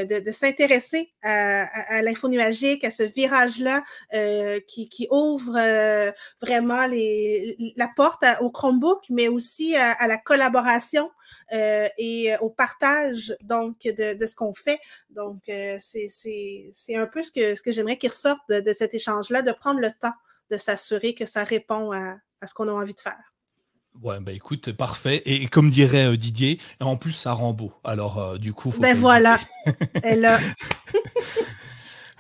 De, s'intéresser à, à, à ce virage-là qui, qui, ouvre vraiment les, la porte au Chromebook, mais aussi à, la collaboration euh, et au partage donc de, ce qu'on fait. Donc, euh, c'est un peu ce que, j'aimerais qu'il ressorte de, cet échange-là, de prendre le temps de s'assurer que ça répond à ce qu'on a envie de faire. Ouais, bah écoute, parfait. Et comme dirait euh, Didier, en plus, ça rend beau. Alors, du coup, faut Ben voilà. Elle a...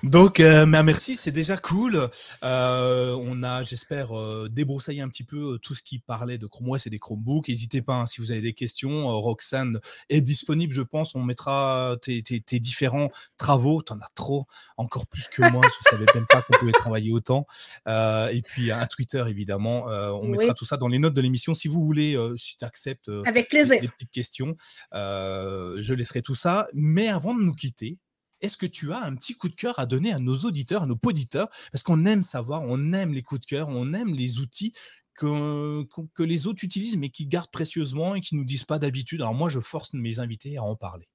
Donc, euh, merci, c'est déjà cool. Euh, on a, j'espère, euh, débroussaillé un petit peu euh, tout ce qui parlait de Chrome OS et des Chromebooks. N'hésitez pas, hein, si vous avez des questions, Roxane est disponible, je pense. On mettra tes, tes, tes différents travaux. T'en as trop, encore plus que moi. je savais même pas qu'on pouvait travailler autant. et puis, un Twitter, évidemment. on mettra tout ça dans les notes de l'émission. Si vous voulez, si tu acceptes Avec plaisir. des petites questions, je laisserai tout ça. Mais avant de nous quitter, est-ce que tu as un petit coup de cœur à donner à nos auditeurs, à nos auditeurs Parce qu'on aime savoir, on aime les coups de cœur, on aime les outils que, que les autres utilisent, mais qui gardent précieusement et qui ne nous disent pas d'habitude. Alors moi, je force mes invités à en parler.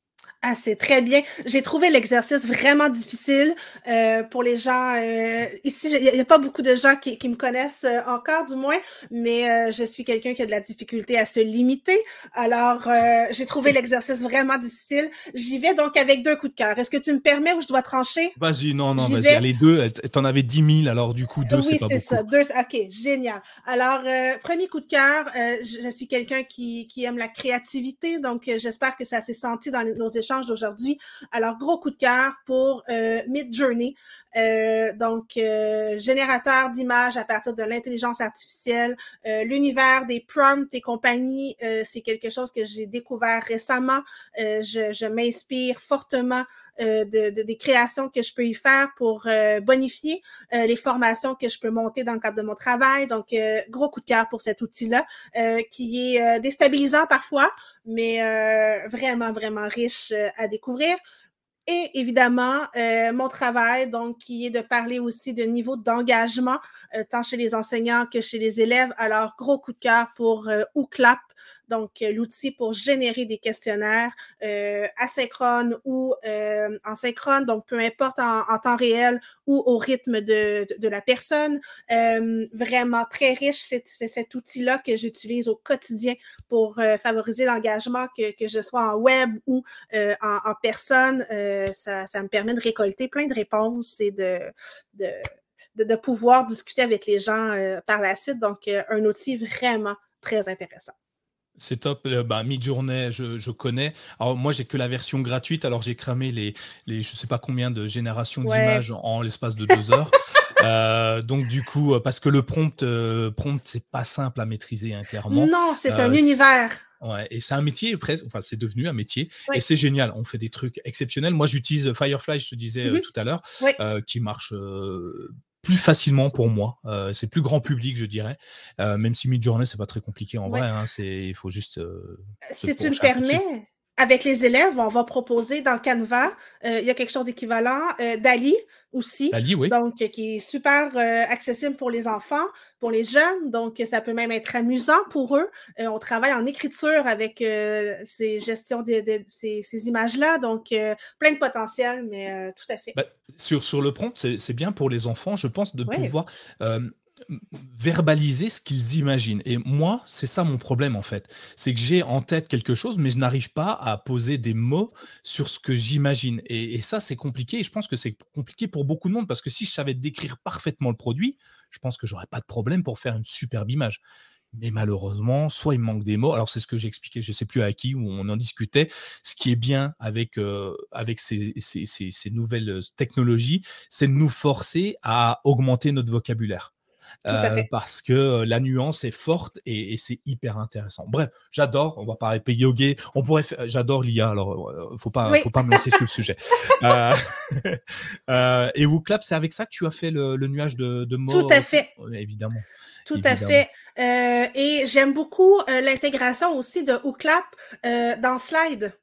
Ah, c'est très bien. J'ai trouvé l'exercice vraiment difficile euh, pour les gens. Euh, ici, il n'y a, pas beaucoup de gens qui, qui me connaissent euh, encore, du moins, mais euh, je suis quelqu'un qui a de la difficulté à se limiter. Alors, euh, j'ai trouvé l'exercice vraiment difficile. J'y vais donc avec deux coups de cœur. Est-ce que tu me permets ou je dois trancher? Vas-y, non, non, vas-y. Les deux, t'en avais 10 000, alors du coup, deux, c'est pas beaucoup. Oui, c'est ça. Deux, OK, génial. Alors, premier coup de cœur, je, je, suis quelqu'un qui, qui aime la créativité, donc j'espère que ça s'est senti dans nos échanges d'aujourd'hui. Alors, gros coup de cœur pour euh, Mid Journey. Euh, donc, euh, générateur d'images à partir de l'intelligence artificielle, l'univers des prompts et compagnie, c'est quelque chose que j'ai découvert récemment. je m'inspire fortement de, de, des créations que je peux y faire pour bonifier les formations que je peux monter dans le cadre de mon travail. Donc, gros coup de cœur pour cet outil-là, qui est déstabilisant parfois, mais vraiment, vraiment riche à découvrir. Et évidemment, euh, mon travail, donc, qui est de parler aussi de niveau d'engagement, euh, tant chez les enseignants que chez les élèves. Alors, gros coup de cœur pour euh, OUCLAP, donc euh, l'outil pour générer des questionnaires euh, asynchrones ou euh, en synchrone, donc peu importe en, temps réel ou au rythme de, la personne. Euh, vraiment très riche, c'est cet outil-là que j'utilise au quotidien pour euh, favoriser l'engagement, que, je sois en web ou en, personne. ça, me permet de récolter plein de réponses et de, pouvoir discuter avec les gens par la suite. Donc, un outil vraiment très intéressant. C'est top. Bah, Midjourney, je, je connais. Alors moi, j'ai que la version gratuite. Alors j'ai cramé les, les je sais pas combien de générations ouais. d'images en l'espace de deux heures. euh, donc du coup, parce que le prompt, euh, prompt, c'est pas simple à maîtriser, hein, clairement. Non, c'est euh, un univers. Ouais, et c'est un métier presque, enfin c'est devenu un métier et c'est génial. On fait des trucs exceptionnels. Moi, j'utilise Firefly, je te disais mm -hmm. tout à l'heure, qui marche plus facilement pour moi. Euh, c'est plus grand public, je dirais. Euh, même si Midjourney, c'est pas très compliqué en ouais. vrai. Hein, c'est, il faut juste. Euh, si tu me permets, avec les élèves, on va proposer dans Canva, euh, il y a quelque chose d'équivalent, euh, Dali aussi. Dali, oui. Donc, qui est super euh, accessible pour les enfants, pour les jeunes. Donc, ça peut même être amusant pour eux. On travaille en écriture avec ces gestions de, de, de ces, ces images-là. Donc, plein de potentiel, mais tout à fait. Bah, sur, sur le prompt, c'est bien pour les enfants, je pense, de pouvoir verbaliser ce qu'ils imaginent. Et moi, c'est ça mon problème en fait. C'est que j'ai en tête quelque chose, mais je n'arrive pas à poser des mots sur ce que j'imagine. Et, ça, c'est compliqué. Et je pense que c'est compliqué pour beaucoup de monde parce que si je savais décrire parfaitement le produit, je pense que j'aurais pas de problème pour faire une superbe image. Mais malheureusement, soit il manque des mots. Alors c'est ce que j'expliquais, je sais plus à qui, où on en discutait. Ce qui est bien avec euh, avec ces, ces nouvelles technologies, c'est de nous forcer à augmenter notre vocabulaire. Euh, parce que la nuance est forte et, et c'est hyper intéressant. Bref, j'adore. On va parler yoga. On pourrait, j'adore l'IA. Alors, euh, faut pas, oui. faut pas me lancer sur le sujet. Euh, euh, et WooClap, c'est avec ça que tu as fait le, le nuage de, de mots. Tout à fait. Évidemment. Tout évidemment. à fait. Euh, et j'aime beaucoup l'intégration aussi de WooClap dans Slide.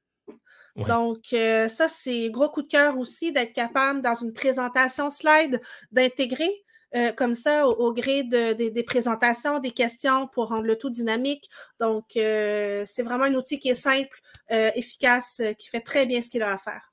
Ouais. Donc, euh, ça, c'est gros coup de cœur aussi d'être capable, dans une présentation slide, d'intégrer euh, comme ça au, gré de, de, des présentations, des questions pour rendre le tout dynamique. Donc, euh, c'est vraiment un outil qui est simple, euh, efficace, qui fait très bien ce qu'il a à faire.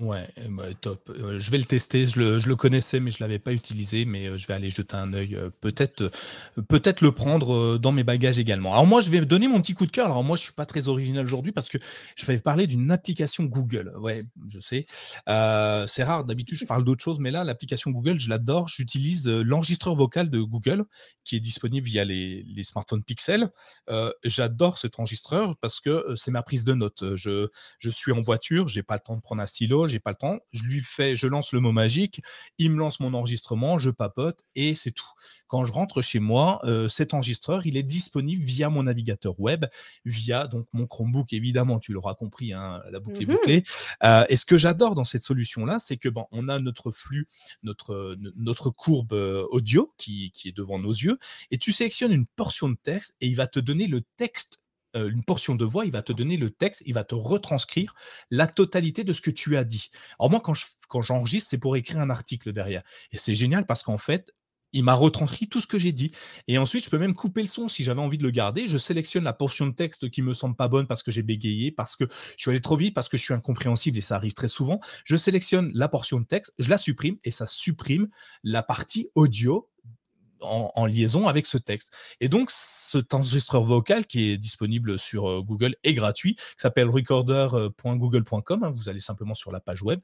Ouais, eh ben, top. Euh, je vais le tester. Je le, je connaissais, mais je l'avais pas utilisé. Mais euh, je vais aller jeter un œil. euh, peut-être, euh, peut-être le prendre euh, dans mes bagages également. Alors moi, je vais donner mon petit coup de cœur. Alors moi, je suis pas très original aujourd'hui parce que je vais parler d'une application Google. Ouais, je sais. Euh, c'est rare. D'habitude, je parle d'autre chose, mais là, l'application Google, je l'adore. J'utilise euh, l'enregistreur vocal de Google qui est disponible via les, smartphones Pixel. Euh, j'adore cet enregistreur parce que euh, c'est ma prise de notes. Euh, Je, je suis en voiture, j'ai pas le temps de prendre un stylo, j'ai pas le temps. Je lui fais, je lance le mot magique, il me lance mon enregistrement, je papote et c'est tout. Quand je rentre chez moi, euh, cet enregistreur, il est disponible via mon navigateur web, via donc mon Chromebook évidemment, tu l'auras compris, hein, la boucle est Mhm. bouclée. Euh, et ce que j'adore dans cette solution-là, c'est que bon, on a notre flux, notre notre courbe euh, audio qui, qui est devant nos yeux, et tu sélectionnes une portion de texte et il va te donner le texte euh, une portion de voix, il va te donner le texte, il va te retranscrire la totalité de ce que tu as dit. Alors moi, quand je- quand j'enregistre, c'est pour écrire un article derrière. Et c'est génial parce qu'en fait, il m'a retranscrit tout ce que j'ai dit. Et ensuite, je peux même couper le son si j'avais envie de le garder. Je sélectionne la portion de texte qui me semble pas bonne parce que j'ai bégayé, parce que je suis allé trop vite, parce que je suis incompréhensible et ça arrive très souvent. Je sélectionne la portion de texte, je la supprime et ça supprime la partie audio en, liaison avec ce texte. Et donc, cet enregistreur vocal qui est disponible sur euh, Google est gratuit, qui s'appelle recorder.google.com. hein, vous allez simplement sur la page web.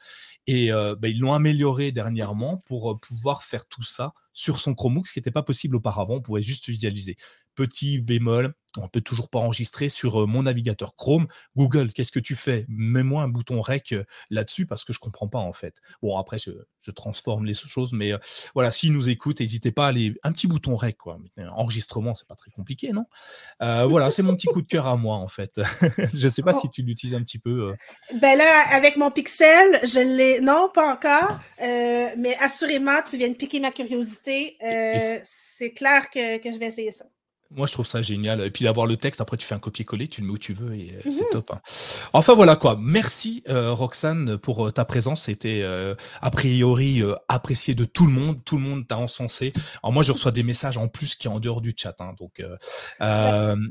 Et euh, bah, ils l'ont amélioré dernièrement pour euh, pouvoir faire tout ça sur son Chromebook, ce qui n'était pas possible auparavant. On pouvait juste visualiser. Petit bémol, on peut toujours pas enregistrer sur euh, mon navigateur Chrome. Google, qu'est-ce que tu fais? Mets-moi un bouton rec euh, là-dessus parce que je comprends pas en fait. Bon, après, je, je transforme les choses, mais euh, voilà, s'ils nous écoutent, n'hésitez pas à aller. Un petit bouton rec, quoi. Enregistrement, c'est pas très compliqué, non? Euh, Voilà, c'est mon petit coup de cœur à moi, en fait. je sais pas Oh. si tu l'utilises un petit peu. euh. Ben là, avec mon Pixel, je l'ai. Non, pas encore. Mais assurément, tu viens de piquer ma curiosité. C'est clair que, que je vais essayer ça. Moi, je trouve ça génial. Et puis d'avoir le texte, après, tu fais un copier-coller, tu le mets où tu veux et euh, c'est Mhm. top. hein. Enfin, voilà quoi. Merci, euh, Roxane, pour euh, ta présence. C'était a priori apprécié de tout le monde. Tout le monde t'a encensé. Alors, moi, je reçois des messages en plus qui est en dehors du chat. hein, donc,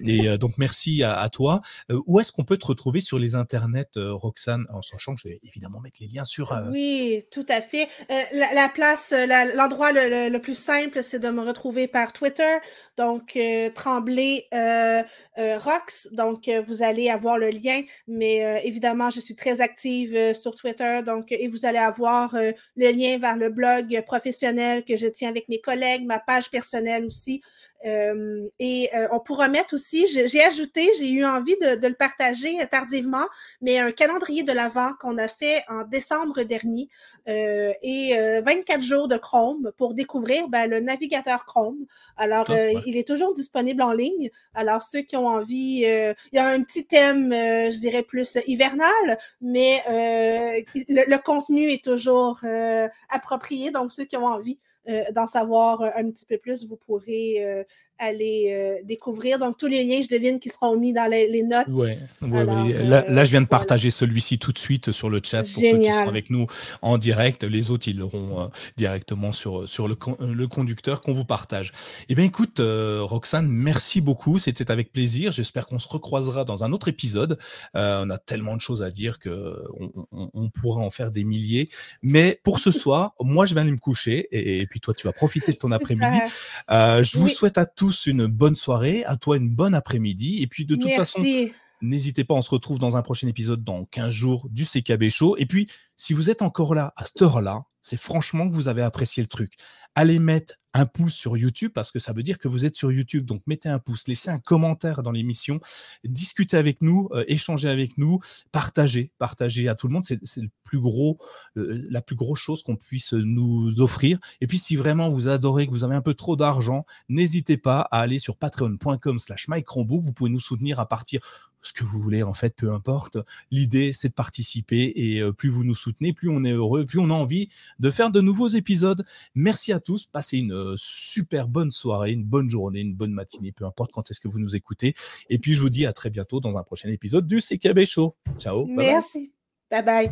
et donc, merci à, à toi. Où est-ce qu'on peut te retrouver sur les internets, Roxane? En sachant que je vais évidemment mettre les liens sur. Oui, tout à fait. La, la place, la- l'endroit le, le- le plus simple, c'est de me retrouver par Twitter. Donc, Tremblay euh, euh, Rox. Donc, euh, vous allez avoir le lien. Mais évidemment, je suis très active sur Twitter. Donc, et vous allez avoir le lien vers le blog professionnel que je tiens avec mes collègues, ma page personnelle aussi. Euh, et euh, on pourra mettre aussi, j'ai ajouté, j'ai eu envie de, de le partager euh, tardivement, mais un calendrier de l'Avent qu'on a fait en décembre dernier euh, et euh, 24 jours de Chrome pour découvrir ben, le navigateur Chrome. Alors, euh, ouais. il est toujours disponible en ligne. Alors, ceux qui ont envie, euh, il y a un petit thème, euh, je dirais plus hivernal, mais euh, le, le contenu est toujours euh, approprié. Donc, ceux qui ont envie euh, d'en savoir euh, un petit peu plus, vous pourrez euh, aller euh, découvrir. Donc, tous les liens, je devine, qui seront mis dans les, les notes. Ouais, ouais, Alors, ouais. Là, euh, là, je viens de voilà. partager celui-ci tout de suite sur le chat pour ceux qui sont avec nous en direct. Les autres, ils l'auront euh, directement sur, sur le, con- le conducteur qu'on vous partage. Eh bien, écoute, euh, Roxane, merci beaucoup. C'était avec plaisir. J'espère qu'on se recroisera dans un autre épisode. Euh, on a tellement de choses à dire que on, on- on pourra en faire des milliers. Mais pour ce soir, moi, je vais aller me coucher et, et puis toi, tu vas profiter de ton après-midi. Euh, je vous Oui. souhaite à tous une bonne soirée, à toi une bonne après-midi. Et puis, de toute façon. N'hésitez pas, on se retrouve dans un prochain épisode dans 15 jours du CKB Show. Et puis, si vous êtes encore là, à cette heure-là, c'est franchement que vous avez apprécié le truc. Allez mettre un pouce sur YouTube parce que ça veut dire que vous êtes sur YouTube. Donc, mettez un pouce, laissez un commentaire dans l'émission, discutez avec nous, euh, échangez avec nous, partagez, partagez à tout le monde. C'est le plus gros, euh, la plus grosse chose qu'on puisse nous offrir. Et puis, si vraiment vous adorez, que vous avez un peu trop d'argent, n'hésitez pas à aller sur patreon.com slash microbook. Vous pouvez nous soutenir à partir ce que vous voulez, en fait, peu importe. L'idée, c'est de participer et euh, plus vous nous soutenez, plus on est heureux, plus on a envie de faire de nouveaux épisodes. Merci à tous. Passez une euh, super bonne soirée, une bonne journée, une bonne matinée, peu importe quand est-ce que vous nous écoutez. Et puis, je vous dis à très bientôt dans un prochain épisode du CKB Show. Ciao. Merci. Bye bye.